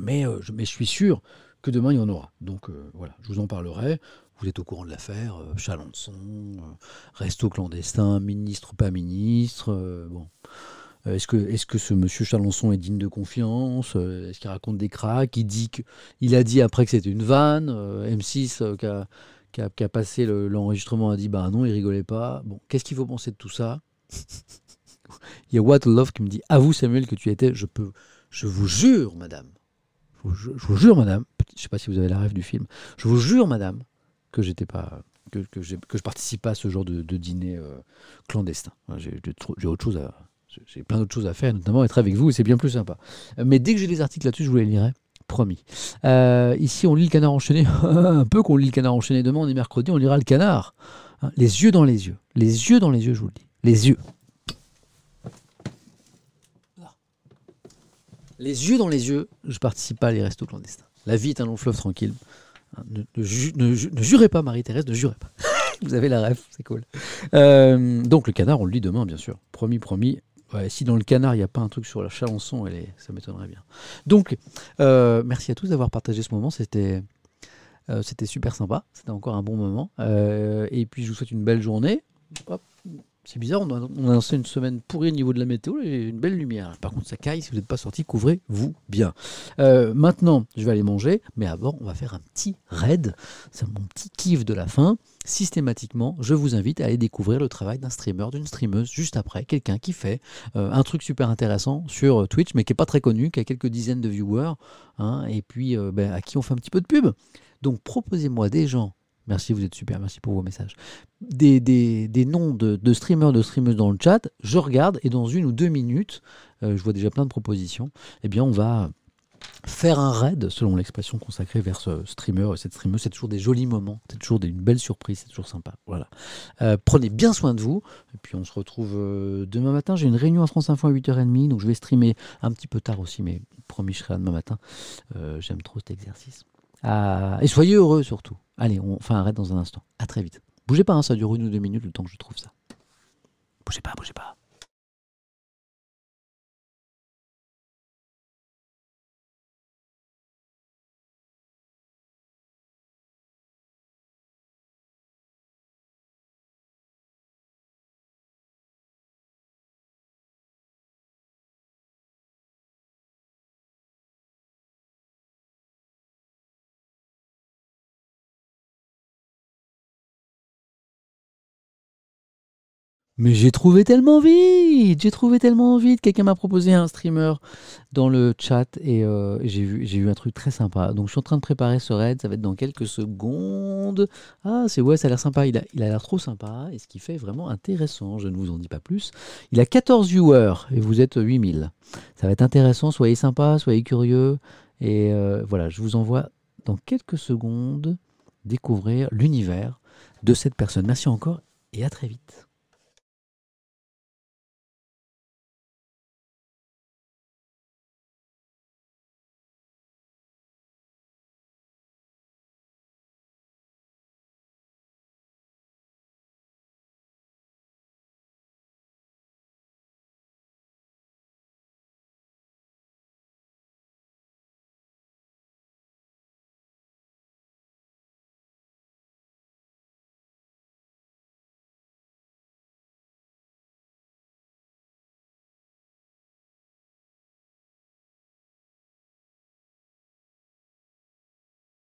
Mais, euh, je, mais je suis sûr que demain, il y en aura. Donc voilà, je vous en parlerai. Vous êtes au courant de l'affaire, euh, Chalençon, euh, resto clandestin, ministre pas ministre. Euh, bon. Est-ce que, ce monsieur Chalençon est digne de confiance Est-ce qu'il raconte des cracks Il dit il a dit après que c'était une vanne. M6 qui, a, qui, a, passé l'enregistrement a dit bah non, il rigolait pas. Bon, qu'est-ce qu'il faut penser de tout ça? Il y a What Love qui me dit à vous Samuel que tu étais. Je peux, je vous jure, madame. Je vous, jure, madame. Je sais pas si vous avez la rêve du film. Je vous jure, madame, que j'étais pas que, que, que, je participe pas à ce genre de, dîner euh, clandestin. J'ai autre chose j'ai plein d'autres choses à faire, notamment être avec vous, et c'est bien plus sympa. Mais dès que j'ai des articles là-dessus, je vous les lirai. Promis. Euh, ici, on lit le canard enchaîné. [LAUGHS] un peu qu'on lit le canard enchaîné demain, on est mercredi, on lira le canard. Hein, les yeux dans les yeux. Les yeux dans les yeux, je vous le dis. Les yeux. Les yeux dans les yeux, je participe pas à les restos clandestins. La vie est un long fleuve tranquille. Hein, ne, jurez pas, Marie-Thérèse, ne jurez pas. [LAUGHS] Vous avez la ref, c'est cool. Euh, donc le canard, on le lit demain, bien sûr. Promis, promis. Si dans le canard, il n'y a pas un truc sur la chalençon, ça m'étonnerait bien. Donc, euh, merci à tous d'avoir partagé ce moment. C'était, euh, c'était super sympa. C'était encore un bon moment. et puis, je vous souhaite une belle journée. C'est bizarre, on a, lancé une semaine pourrie au niveau de la météo et une belle lumière. Par contre, ça caille, si vous n'êtes pas sorti, couvrez-vous bien. Euh, maintenant, je vais aller manger, mais avant, on va faire un petit raid. C'est mon petit kiff de la fin. Systématiquement, je vous invite à aller découvrir le travail d'un streamer, d'une streameuse, juste après, quelqu'un qui fait euh, un truc super intéressant sur Twitch, mais qui n'est pas très connu, qui a quelques dizaines de viewers, hein, et puis euh, ben, à qui on fait un petit peu de pub. Donc proposez-moi des gens Merci, vous êtes super, merci pour vos messages. Des, des, noms de, streamers, de streameuses dans le chat, je regarde et dans une ou deux minutes, euh, je vois déjà plein de propositions, eh bien on va faire un raid, selon l'expression consacrée vers ce streamer, cette streameuse, c'est toujours des jolis moments, c'est toujours des, une belle surprise, c'est toujours sympa. Voilà. Euh, prenez bien soin de vous, et puis on se retrouve euh, demain matin. J'ai une réunion à France Info à 8h30, donc je vais streamer un petit peu tard aussi, mais promis, je serai là demain matin. J'aime trop cet exercice. Ah, et soyez heureux surtout. Allez, on fait un dans un instant. À très vite. Bougez pas, hein, ça dure une ou deux minutes le temps que je trouve ça. Bougez pas, bougez pas. Mais j'ai trouvé tellement vite, j'ai trouvé tellement vite. Quelqu'un m'a proposé un streamer dans le chat et euh, j'ai vu, vu un truc très sympa. Donc je suis en train de préparer ce raid, ça va être dans quelques secondes. Ah, c'est ouais, ça a l'air sympa. Il a, il a l'air trop sympa et ce qui fait vraiment intéressant. Je ne vous en dis pas plus. Il a 14 viewers et vous êtes 8000. Ça va être intéressant. Soyez sympa, soyez curieux et euh, voilà, je vous envoie dans quelques secondes découvrir l'univers de cette personne. Merci encore et à très vite.